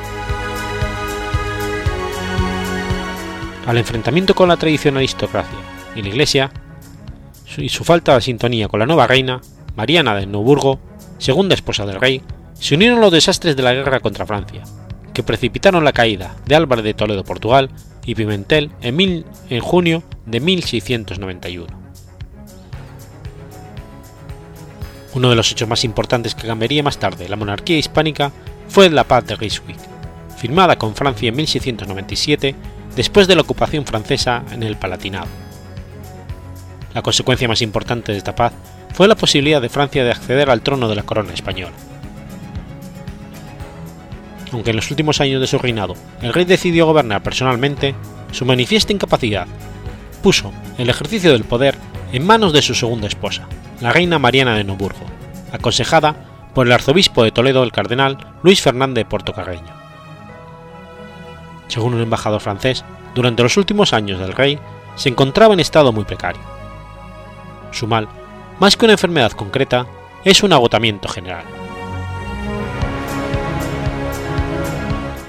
Al enfrentamiento con la tradicional aristocracia y la Iglesia, y su falta de sintonía con la nueva reina, Mariana de Neuburgo, segunda esposa del rey, se unieron los desastres de la guerra contra Francia, que precipitaron la caída de Álvarez de Toledo Portugal y Pimentel en, en junio de 1691. Uno de los hechos más importantes que cambiaría más tarde la monarquía hispánica fue la paz de Ryswick, firmada con Francia en 1697 después de la ocupación francesa en el Palatinado. La consecuencia más importante de esta paz fue la posibilidad de Francia de acceder al trono de la corona española. Aunque en los últimos años de su reinado el rey decidió gobernar personalmente, su manifiesta incapacidad puso el ejercicio del poder en manos de su segunda esposa, la reina Mariana de Noburgo, aconsejada por el arzobispo de Toledo el cardenal Luis Fernández Portocarreño. Según un embajador francés, durante los últimos años del rey se encontraba en estado muy precario. Su mal más que una enfermedad concreta, es un agotamiento general.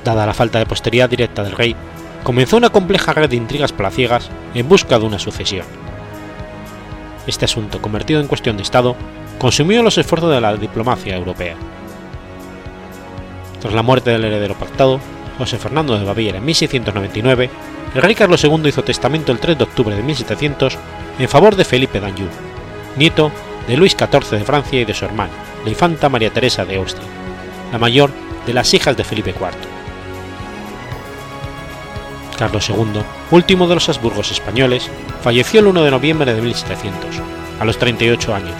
Dada la falta de posteridad directa del rey, comenzó una compleja red de intrigas palaciegas en busca de una sucesión. Este asunto, convertido en cuestión de Estado, consumió los esfuerzos de la diplomacia europea. Tras la muerte del heredero pactado, José Fernando de Baviera en 1699, el rey Carlos II hizo testamento el 3 de octubre de 1700 en favor de Felipe d'Anjou, nieto de Luis XIV de Francia y de su hermana, la infanta María Teresa de Austria, la mayor de las hijas de Felipe IV. Carlos II, último de los Habsburgos españoles, falleció el 1 de noviembre de 1700, a los 38 años,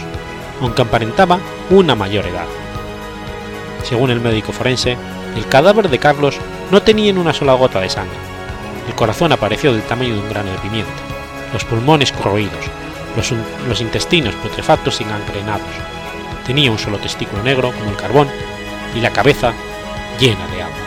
aunque aparentaba una mayor edad. Según el médico forense, el cadáver de Carlos no tenía ni una sola gota de sangre. El corazón apareció del tamaño de un grano de pimienta, los pulmones corroídos, los, intestinos putrefactos y gangrenados. Tenía un solo testículo negro como el carbón y la cabeza llena de agua.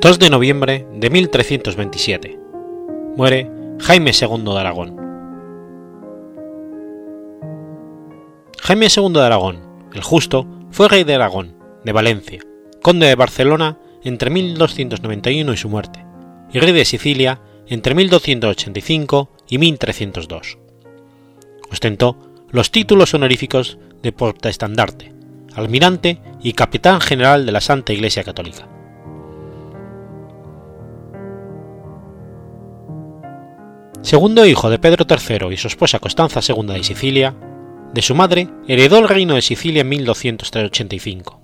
2 de noviembre de 1327. Muere Jaime II de Aragón. Jaime II de Aragón, el Justo, fue rey de Aragón, de Valencia, conde de Barcelona entre 1291 y su muerte, y rey de Sicilia entre 1285 y 1302. Ostentó los títulos honoríficos de portaestandarte, almirante y capitán general de la Santa Iglesia Católica. Segundo hijo de Pedro III y su esposa Constanza II de Sicilia, de su madre heredó el reino de Sicilia en 1285.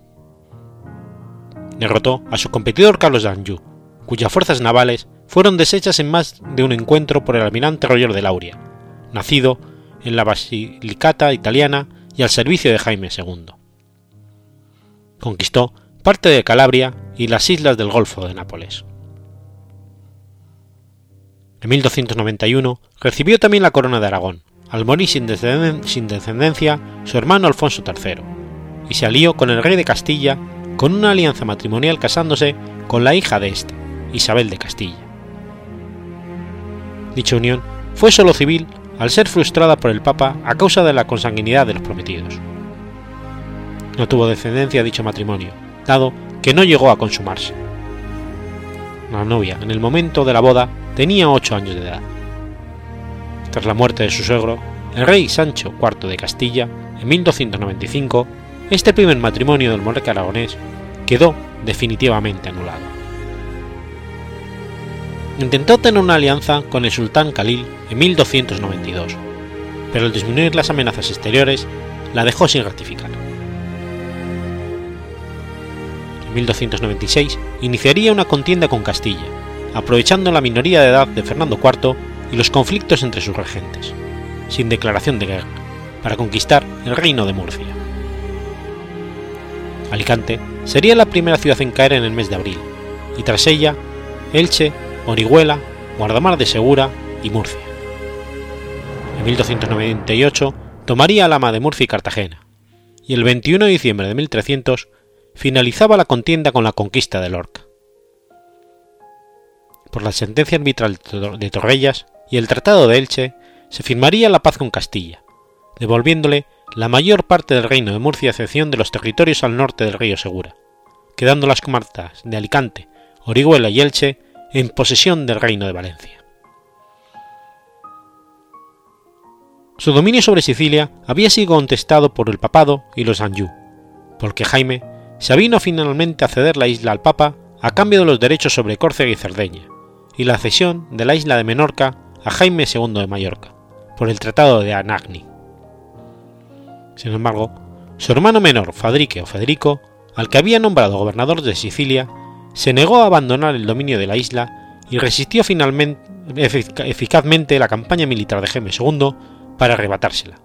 Derrotó a su competidor Carlos d'Anjou, cuyas fuerzas navales fueron deshechas en más de un encuentro por el almirante Roger de Lauria, nacido en la Basilicata italiana y al servicio de Jaime II. Conquistó parte de Calabria y las islas del Golfo de Nápoles. En 1291 recibió también la corona de Aragón, al morir sin, descendencia su hermano Alfonso III, y se alió con el rey de Castilla con una alianza matrimonial casándose con la hija de este, Isabel de Castilla. Dicha unión fue solo civil al ser frustrada por el Papa a causa de la consanguinidad de los prometidos. No tuvo descendencia dicho matrimonio, dado que no llegó a consumarse. La novia, en el momento de la boda, tenía 8 años de edad. Tras la muerte de su suegro, el rey Sancho IV de Castilla, en 1295, este primer matrimonio del monarca aragonés quedó definitivamente anulado. Intentó tener una alianza con el sultán Khalil en 1292, pero al disminuir las amenazas exteriores la dejó sin ratificar. 1296 iniciaría una contienda con Castilla, aprovechando la minoría de edad de Fernando IV y los conflictos entre sus regentes, sin declaración de guerra, para conquistar el reino de Murcia. Alicante sería la primera ciudad en caer en el mes de abril, y tras ella, Elche, Orihuela, Guardamar de Segura y Murcia. En 1298 tomaría Lama de Murcia y Cartagena, y el 21 de diciembre de 1300 finalizaba la contienda con la conquista de Lorca. Por la sentencia arbitral de Torrellas y el Tratado de Elche, se firmaría la paz con Castilla, devolviéndole la mayor parte del reino de Murcia a excepción de los territorios al norte del río Segura, quedando las comarcas de Alicante, Orihuela y Elche en posesión del reino de Valencia. Su dominio sobre Sicilia había sido contestado por el papado y los Anjou, porque Jaime se finalmente a ceder la isla al papa a cambio de los derechos sobre Córcega y Cerdeña, y la cesión de la isla de Menorca a Jaime II de Mallorca, por el Tratado de Anagni. Sin embargo, su hermano menor, Fadrique o Federico, al que había nombrado gobernador de Sicilia, se negó a abandonar el dominio de la isla y resistió finalmente eficazmente la campaña militar de Jaime II para arrebatársela,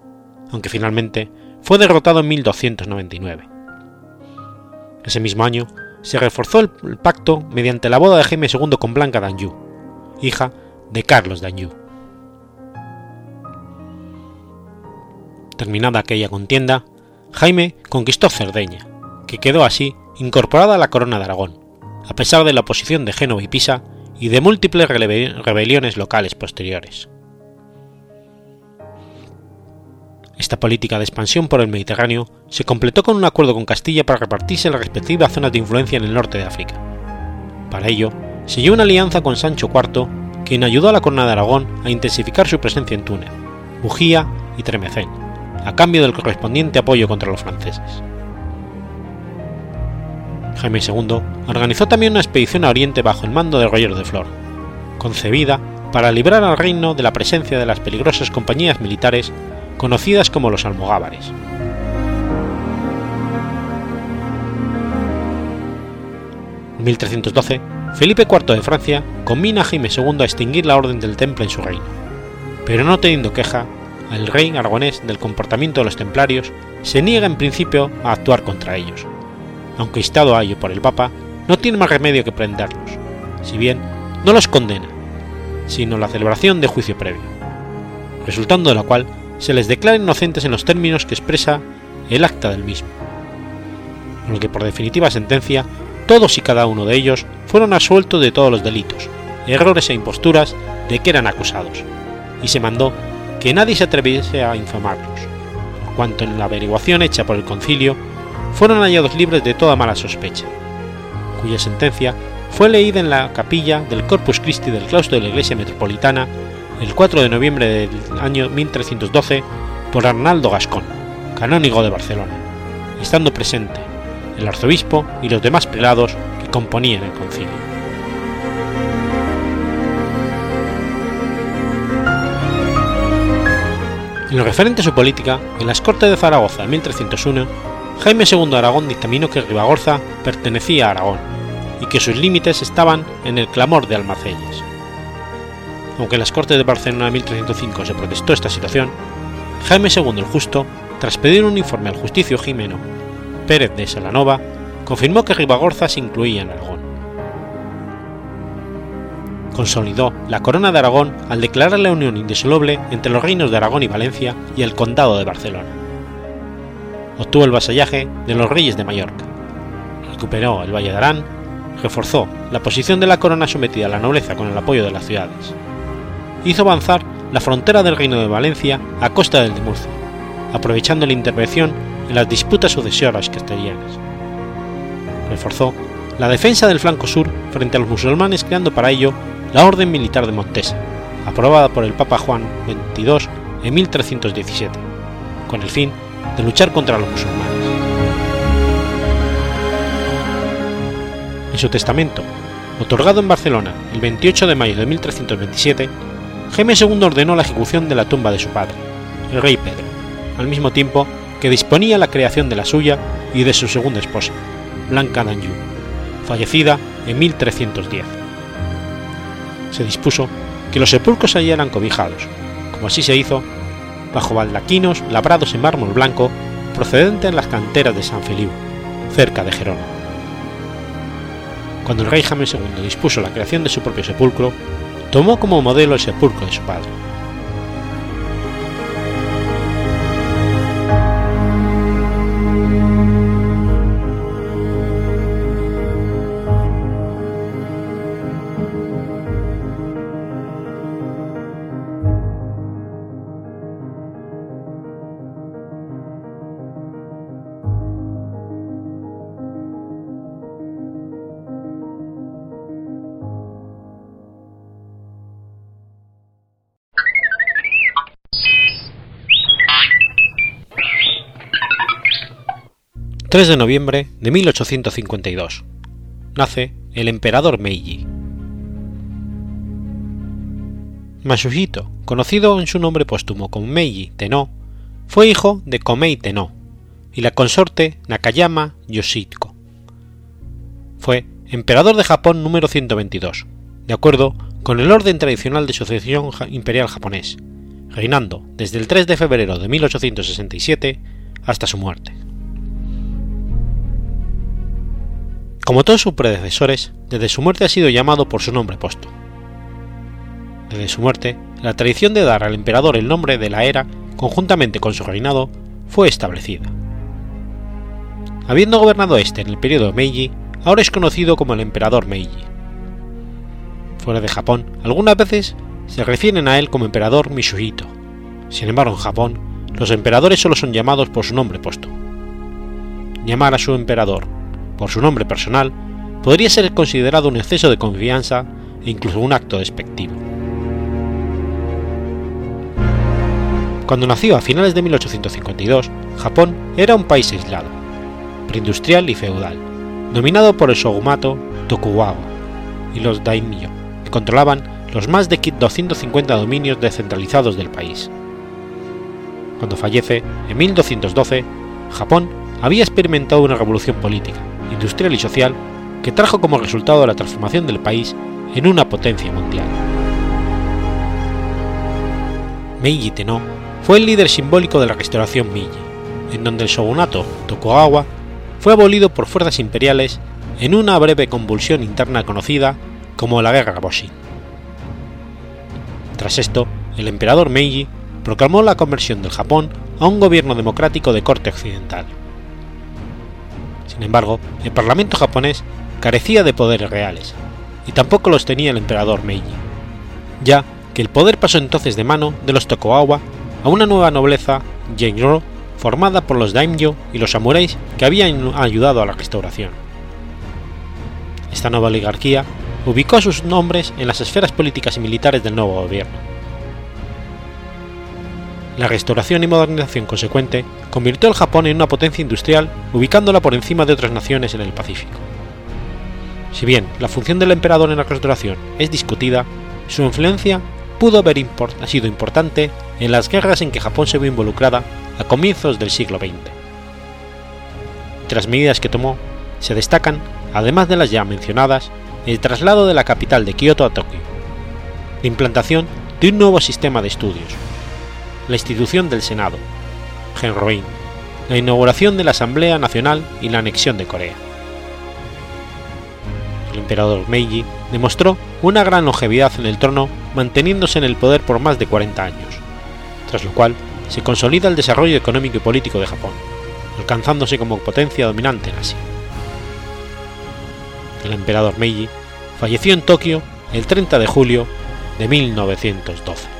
aunque finalmente fue derrotado en 1299. Ese mismo año se reforzó el pacto mediante la boda de Jaime II con Blanca d'Anjou, hija de Carlos d'Anjou. Terminada aquella contienda, Jaime conquistó Cerdeña, que quedó así incorporada a la corona de Aragón, a pesar de la oposición de Génova y Pisa y de múltiples rebeliones locales posteriores. Esta política de expansión por el Mediterráneo se completó con un acuerdo con Castilla para repartirse las respectivas zonas de influencia en el norte de África. Para ello, siguió una alianza con Sancho IV, quien ayudó a la corona de Aragón a intensificar su presencia en Túnez, Bujía y Tremecén, a cambio del correspondiente apoyo contra los franceses. Jaime II organizó también una expedición a Oriente bajo el mando de Roger de Flor, concebida para librar al reino de la presencia de las peligrosas compañías militares conocidas como los almogávares. En 1312, Felipe IV de Francia combina a Jaime II a extinguir la Orden del Temple en su reino, pero no teniendo queja, el rey aragonés del comportamiento de los templarios se niega en principio a actuar contra ellos, aunque instado a ello por el Papa, no tiene más remedio que prenderlos, si bien no los condena, sino la celebración de juicio previo, resultando de la cual se les declara inocentes en los términos que expresa el acta del mismo, con lo que por definitiva sentencia todos y cada uno de ellos fueron absueltos de todos los delitos, errores e imposturas de que eran acusados, y se mandó que nadie se atreviese a infamarlos, por cuanto en la averiguación hecha por el concilio fueron hallados libres de toda mala sospecha, cuya sentencia fue leída en la capilla del Corpus Christi del claustro de la Iglesia Metropolitana el 4 de noviembre del año 1312 por Arnaldo Gascón, canónigo de Barcelona, estando presente el arzobispo y los demás prelados que componían el concilio. En lo referente a su política, en las Cortes de Zaragoza en 1301, Jaime II Aragón dictaminó que Ribagorza pertenecía a Aragón y que sus límites estaban en el clamor de Almacelles aunque en las Cortes de Barcelona de 1305 se protestó esta situación, Jaime II el Justo, tras pedir un informe al justicio Jimeno Pérez de Salanova, confirmó que Ribagorza se incluía en Aragón. consolidó la corona de Aragón al declarar la unión indisoluble entre los reinos de Aragón y Valencia y el condado de Barcelona. Obtuvo el vasallaje de los reyes de Mallorca, recuperó el Valle de Arán, reforzó la posición de la corona sometida a la nobleza con el apoyo de las ciudades, hizo avanzar la frontera del reino de Valencia a costa del de Murcia, aprovechando la intervención en las disputas sucesoras castellanas. Reforzó la defensa del flanco sur frente a los musulmanes creando para ello la Orden Militar de Montesa, aprobada por el Papa Juan XXII en 1317, con el fin de luchar contra los musulmanes. En su testamento, otorgado en Barcelona el 28 de mayo de 1327, Jaime II ordenó la ejecución de la tumba de su padre, el rey Pedro, al mismo tiempo que disponía la creación de la suya y de su segunda esposa, Blanca d'Anjou, fallecida en 1310 se dispuso que los sepulcros allí eran cobijados, como así se hizo, bajo baldaquinos labrados en mármol blanco procedente de las canteras de San Feliu, cerca de Gerona. Cuando el rey Jaime II dispuso la creación de su propio sepulcro, tomó como modelo el sepulcro de su padre. 3 de noviembre de 1852. Nace el emperador Meiji. Masuhito, conocido en su nombre póstumo como Meiji Tenno, fue hijo de Komei Tenno y la consorte Nakayama Yoshiko. Fue emperador de Japón número 122, de acuerdo con el orden tradicional de sucesión imperial japonés, reinando desde el 3 de febrero de 1867 hasta su muerte. Como todos sus predecesores, desde su muerte ha sido llamado por su nombre puesto. Desde su muerte, la tradición de dar al emperador el nombre de la era, conjuntamente con su reinado, fue establecida. Habiendo gobernado este en el periodo Meiji, ahora es conocido como el emperador Meiji. Fuera de Japón, algunas veces se refieren a él como emperador Mishuhito. Sin embargo, en Japón, los emperadores solo son llamados por su nombre puesto. Llamar a su emperador por su nombre personal, podría ser considerado un exceso de confianza e incluso un acto despectivo. Cuando nació a finales de 1852, Japón era un país aislado, preindustrial y feudal, dominado por el shogunato Tokugawa y los daimyo, que controlaban los más de 250 dominios descentralizados del país. Cuando fallece, en 1212, Japón había experimentado una revolución política, industrial y social que trajo como resultado la transformación del país en una potencia mundial. Meiji Tenno fue el líder simbólico de la restauración Meiji, en donde el shogunato Tokugawa fue abolido por fuerzas imperiales en una breve convulsión interna conocida como la Guerra Boshin. Tras esto, el emperador Meiji proclamó la conversión del Japón a un gobierno democrático de corte occidental. Sin embargo, el Parlamento japonés carecía de poderes reales, y tampoco los tenía el emperador Meiji, ya que el poder pasó entonces de mano de los Tokugawa a una nueva nobleza Genro formada por los daimyo y los samuráis que habían ayudado a la restauración. Esta nueva oligarquía ubicó sus nombres en las esferas políticas y militares del nuevo gobierno la restauración y modernización consecuente convirtió al Japón en una potencia industrial, ubicándola por encima de otras naciones en el Pacífico. Si bien la función del emperador en la restauración es discutida, su influencia pudo haber sido importante en las guerras en que Japón se vio involucrada a comienzos del siglo XX. Entre las medidas que tomó, se destacan, además de las ya mencionadas, el traslado de la capital de Kioto a Tokio, la implantación de un nuevo sistema de estudios, la institución del Senado, Genroin, la inauguración de la Asamblea Nacional y la anexión de Corea. El emperador Meiji demostró una gran longevidad en el trono manteniéndose en el poder por más de 40 años, tras lo cual se consolida el desarrollo económico y político de Japón, alcanzándose como potencia dominante en Asia. El emperador Meiji falleció en Tokio el 30 de julio de 1912.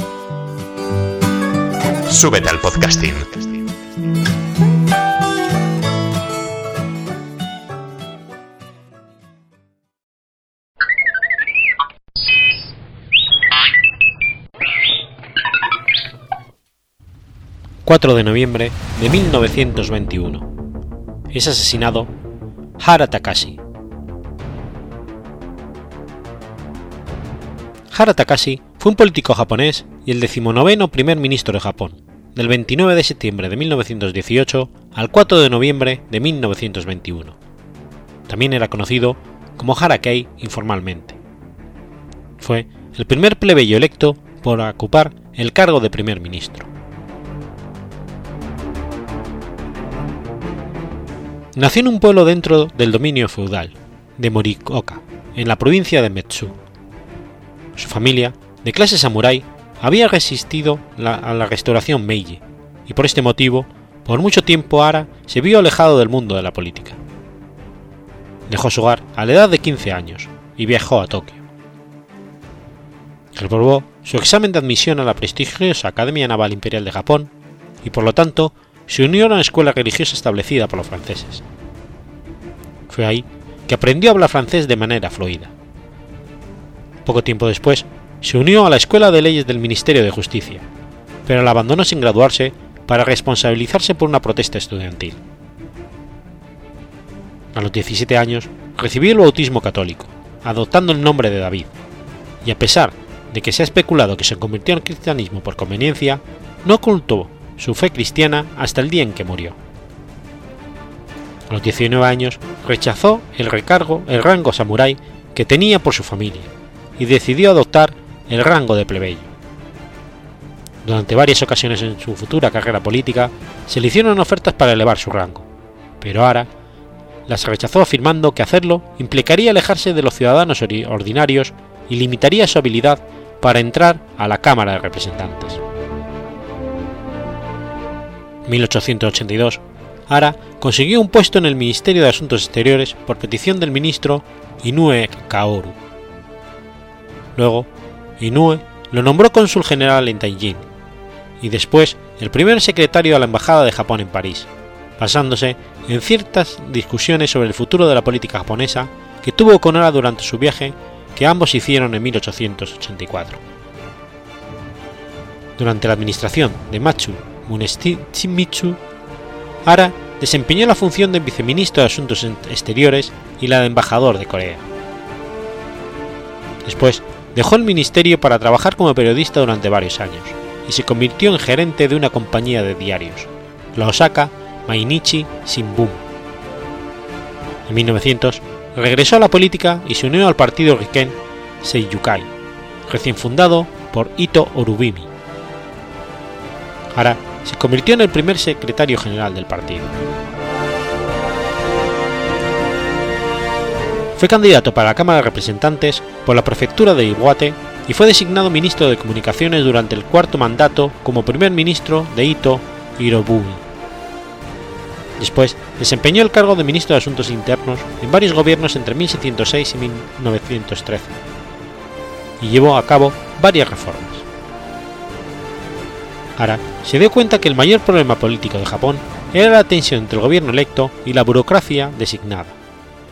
Súbete al podcasting. ...4 de noviembre de 1921... ...es asesinado Hara Takashi. Hara Takashi fue un político japonés y el decimonoveno primer ministro de Japón, del 29 de septiembre de 1918 al 4 de noviembre de 1921. También era conocido como Harakei informalmente. Fue el primer plebeyo electo por ocupar el cargo de primer ministro. Nació en un pueblo dentro del dominio feudal de Morioka, en la provincia de Metsu. Su familia de clase samurái, había resistido a la restauración Meiji, y por este motivo, por mucho tiempo Ara se vio alejado del mundo de la política. Dejó su hogar a la edad de 15 años y viajó a Tokio. Reprobó su examen de admisión a la prestigiosa Academia Naval Imperial de Japón y por lo tanto se unió a una escuela religiosa establecida por los franceses. Fue ahí que aprendió a hablar francés de manera fluida. Poco tiempo después se unió a la Escuela de Leyes del Ministerio de Justicia, pero la abandonó sin graduarse para responsabilizarse por una protesta estudiantil. A los 17 años recibió el bautismo católico, adoptando el nombre de David, y a pesar de que se ha especulado que se convirtió en cristianismo por conveniencia, no ocultó su fe cristiana hasta el día en que murió. A los 19 años rechazó el recargo, el rango samurái que tenía por su familia, y decidió adoptar el rango de plebeyo. Durante varias ocasiones en su futura carrera política se le hicieron ofertas para elevar su rango, pero Ara las rechazó afirmando que hacerlo implicaría alejarse de los ciudadanos ordinarios y limitaría su habilidad para entrar a la Cámara de Representantes. En 1882, Ara consiguió un puesto en el Ministerio de Asuntos Exteriores por petición del ministro Inoue Kaoru. Luego Inoue lo nombró cónsul general en Taiyín y después el primer secretario de la Embajada de Japón en París, basándose en ciertas discusiones sobre el futuro de la política japonesa que tuvo con Ara durante su viaje que ambos hicieron en 1884. Durante la administración de Matsu Muneshimitsu, Ara desempeñó la función de viceministro de Asuntos Exteriores y la de embajador de Corea. Después dejó el ministerio para trabajar como periodista durante varios años y se convirtió en gerente de una compañía de diarios, la Osaka Mainichi Shimbun. En 1900 regresó a la política y se unió al partido Riken Seiyukai, recién fundado por Ito Orubimi. Ahora se convirtió en el primer secretario general del partido. Fue candidato para la Cámara de Representantes por la prefectura de Iwate y fue designado ministro de Comunicaciones durante el cuarto mandato como primer ministro de Ito Hirobumi. Después desempeñó el cargo de ministro de Asuntos Internos en varios gobiernos entre 1606 y 1913 y llevó a cabo varias reformas. Ara se dio cuenta que el mayor problema político de Japón era la tensión entre el gobierno electo y la burocracia designada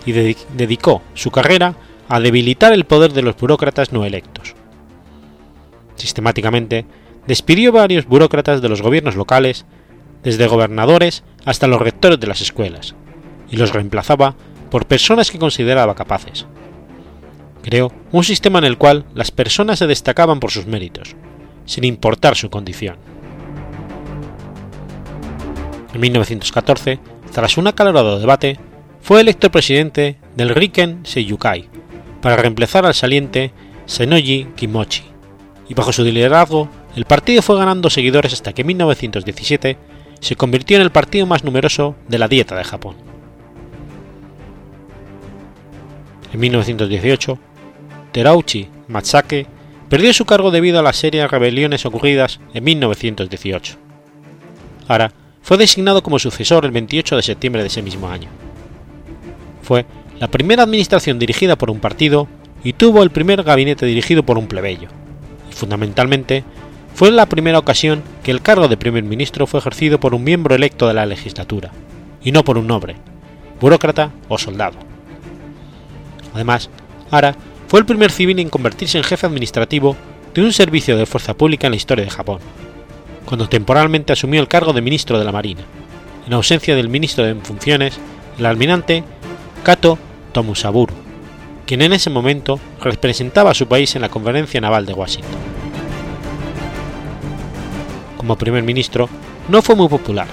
y dedicó su carrera a debilitar el poder de los burócratas no electos. Sistemáticamente, despidió varios burócratas de los gobiernos locales, desde gobernadores hasta los rectores de las escuelas, y los reemplazaba por personas que consideraba capaces. Creó un sistema en el cual las personas se destacaban por sus méritos, sin importar su condición. En 1914, tras un acalorado debate, fue electo presidente del Riken Seiyukai para reemplazar al saliente Senoji Kimochi, y bajo su liderazgo el partido fue ganando seguidores hasta que en 1917 se convirtió en el partido más numeroso de la Dieta de Japón. En 1918, Terauchi Matsake perdió su cargo debido a las serias rebeliones ocurridas en 1918. Ahora fue designado como sucesor el 28 de septiembre de ese mismo año fue la primera administración dirigida por un partido y tuvo el primer gabinete dirigido por un plebeyo, y fundamentalmente fue la primera ocasión que el cargo de primer ministro fue ejercido por un miembro electo de la legislatura, y no por un noble, burócrata o soldado. Además, Ara fue el primer civil en convertirse en jefe administrativo de un servicio de fuerza pública en la historia de Japón, cuando temporalmente asumió el cargo de ministro de la Marina, en ausencia del ministro en funciones, el almirante Kato Tomusaburo, quien en ese momento representaba a su país en la Conferencia Naval de Washington. Como primer ministro, no fue muy popular,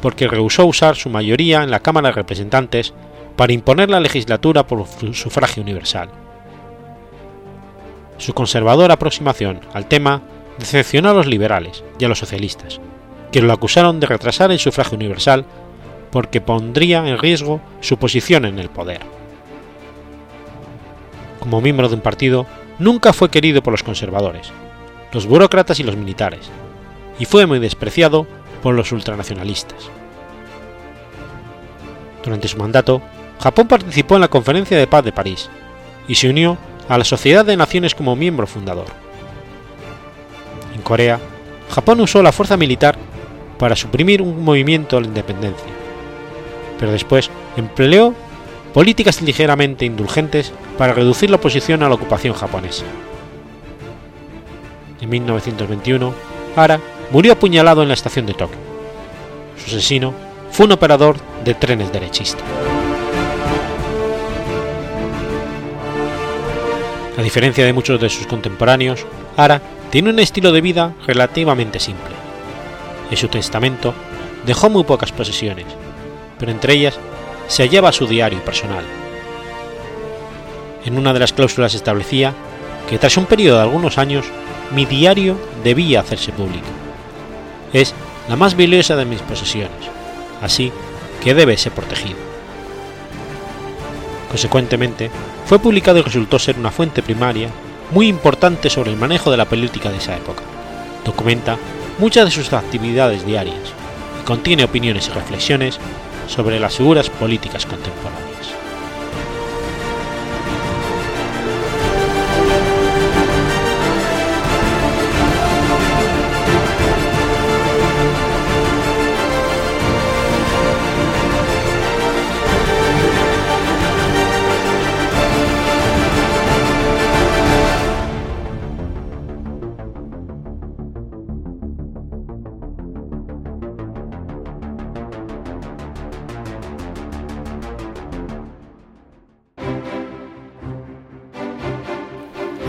porque rehusó usar su mayoría en la Cámara de Representantes para imponer la legislatura por sufragio universal. Su conservadora aproximación al tema decepcionó a los liberales y a los socialistas, que lo acusaron de retrasar el sufragio universal porque pondría en riesgo su posición en el poder. Como miembro de un partido, nunca fue querido por los conservadores, los burócratas y los militares, y fue muy despreciado por los ultranacionalistas. Durante su mandato, Japón participó en la Conferencia de Paz de París y se unió a la Sociedad de Naciones como miembro fundador. En Corea, Japón usó la fuerza militar para suprimir un movimiento a la independencia, pero después empleó políticas ligeramente indulgentes para reducir la oposición a la ocupación japonesa. En 1921, Ara murió apuñalado en la estación de Tokio. Su asesino fue un operador de trenes derechista. A diferencia de muchos de sus contemporáneos, Ara tiene un estilo de vida relativamente simple. En su testamento dejó muy pocas posesiones pero entre ellas se hallaba su diario personal. En una de las cláusulas establecía que tras un periodo de algunos años mi diario debía hacerse público. Es la más valiosa de mis posesiones, así que debe ser protegido. Consecuentemente, fue publicado y resultó ser una fuente primaria muy importante sobre el manejo de la política de esa época. Documenta muchas de sus actividades diarias y contiene opiniones y reflexiones sobre las figuras políticas contemporáneas.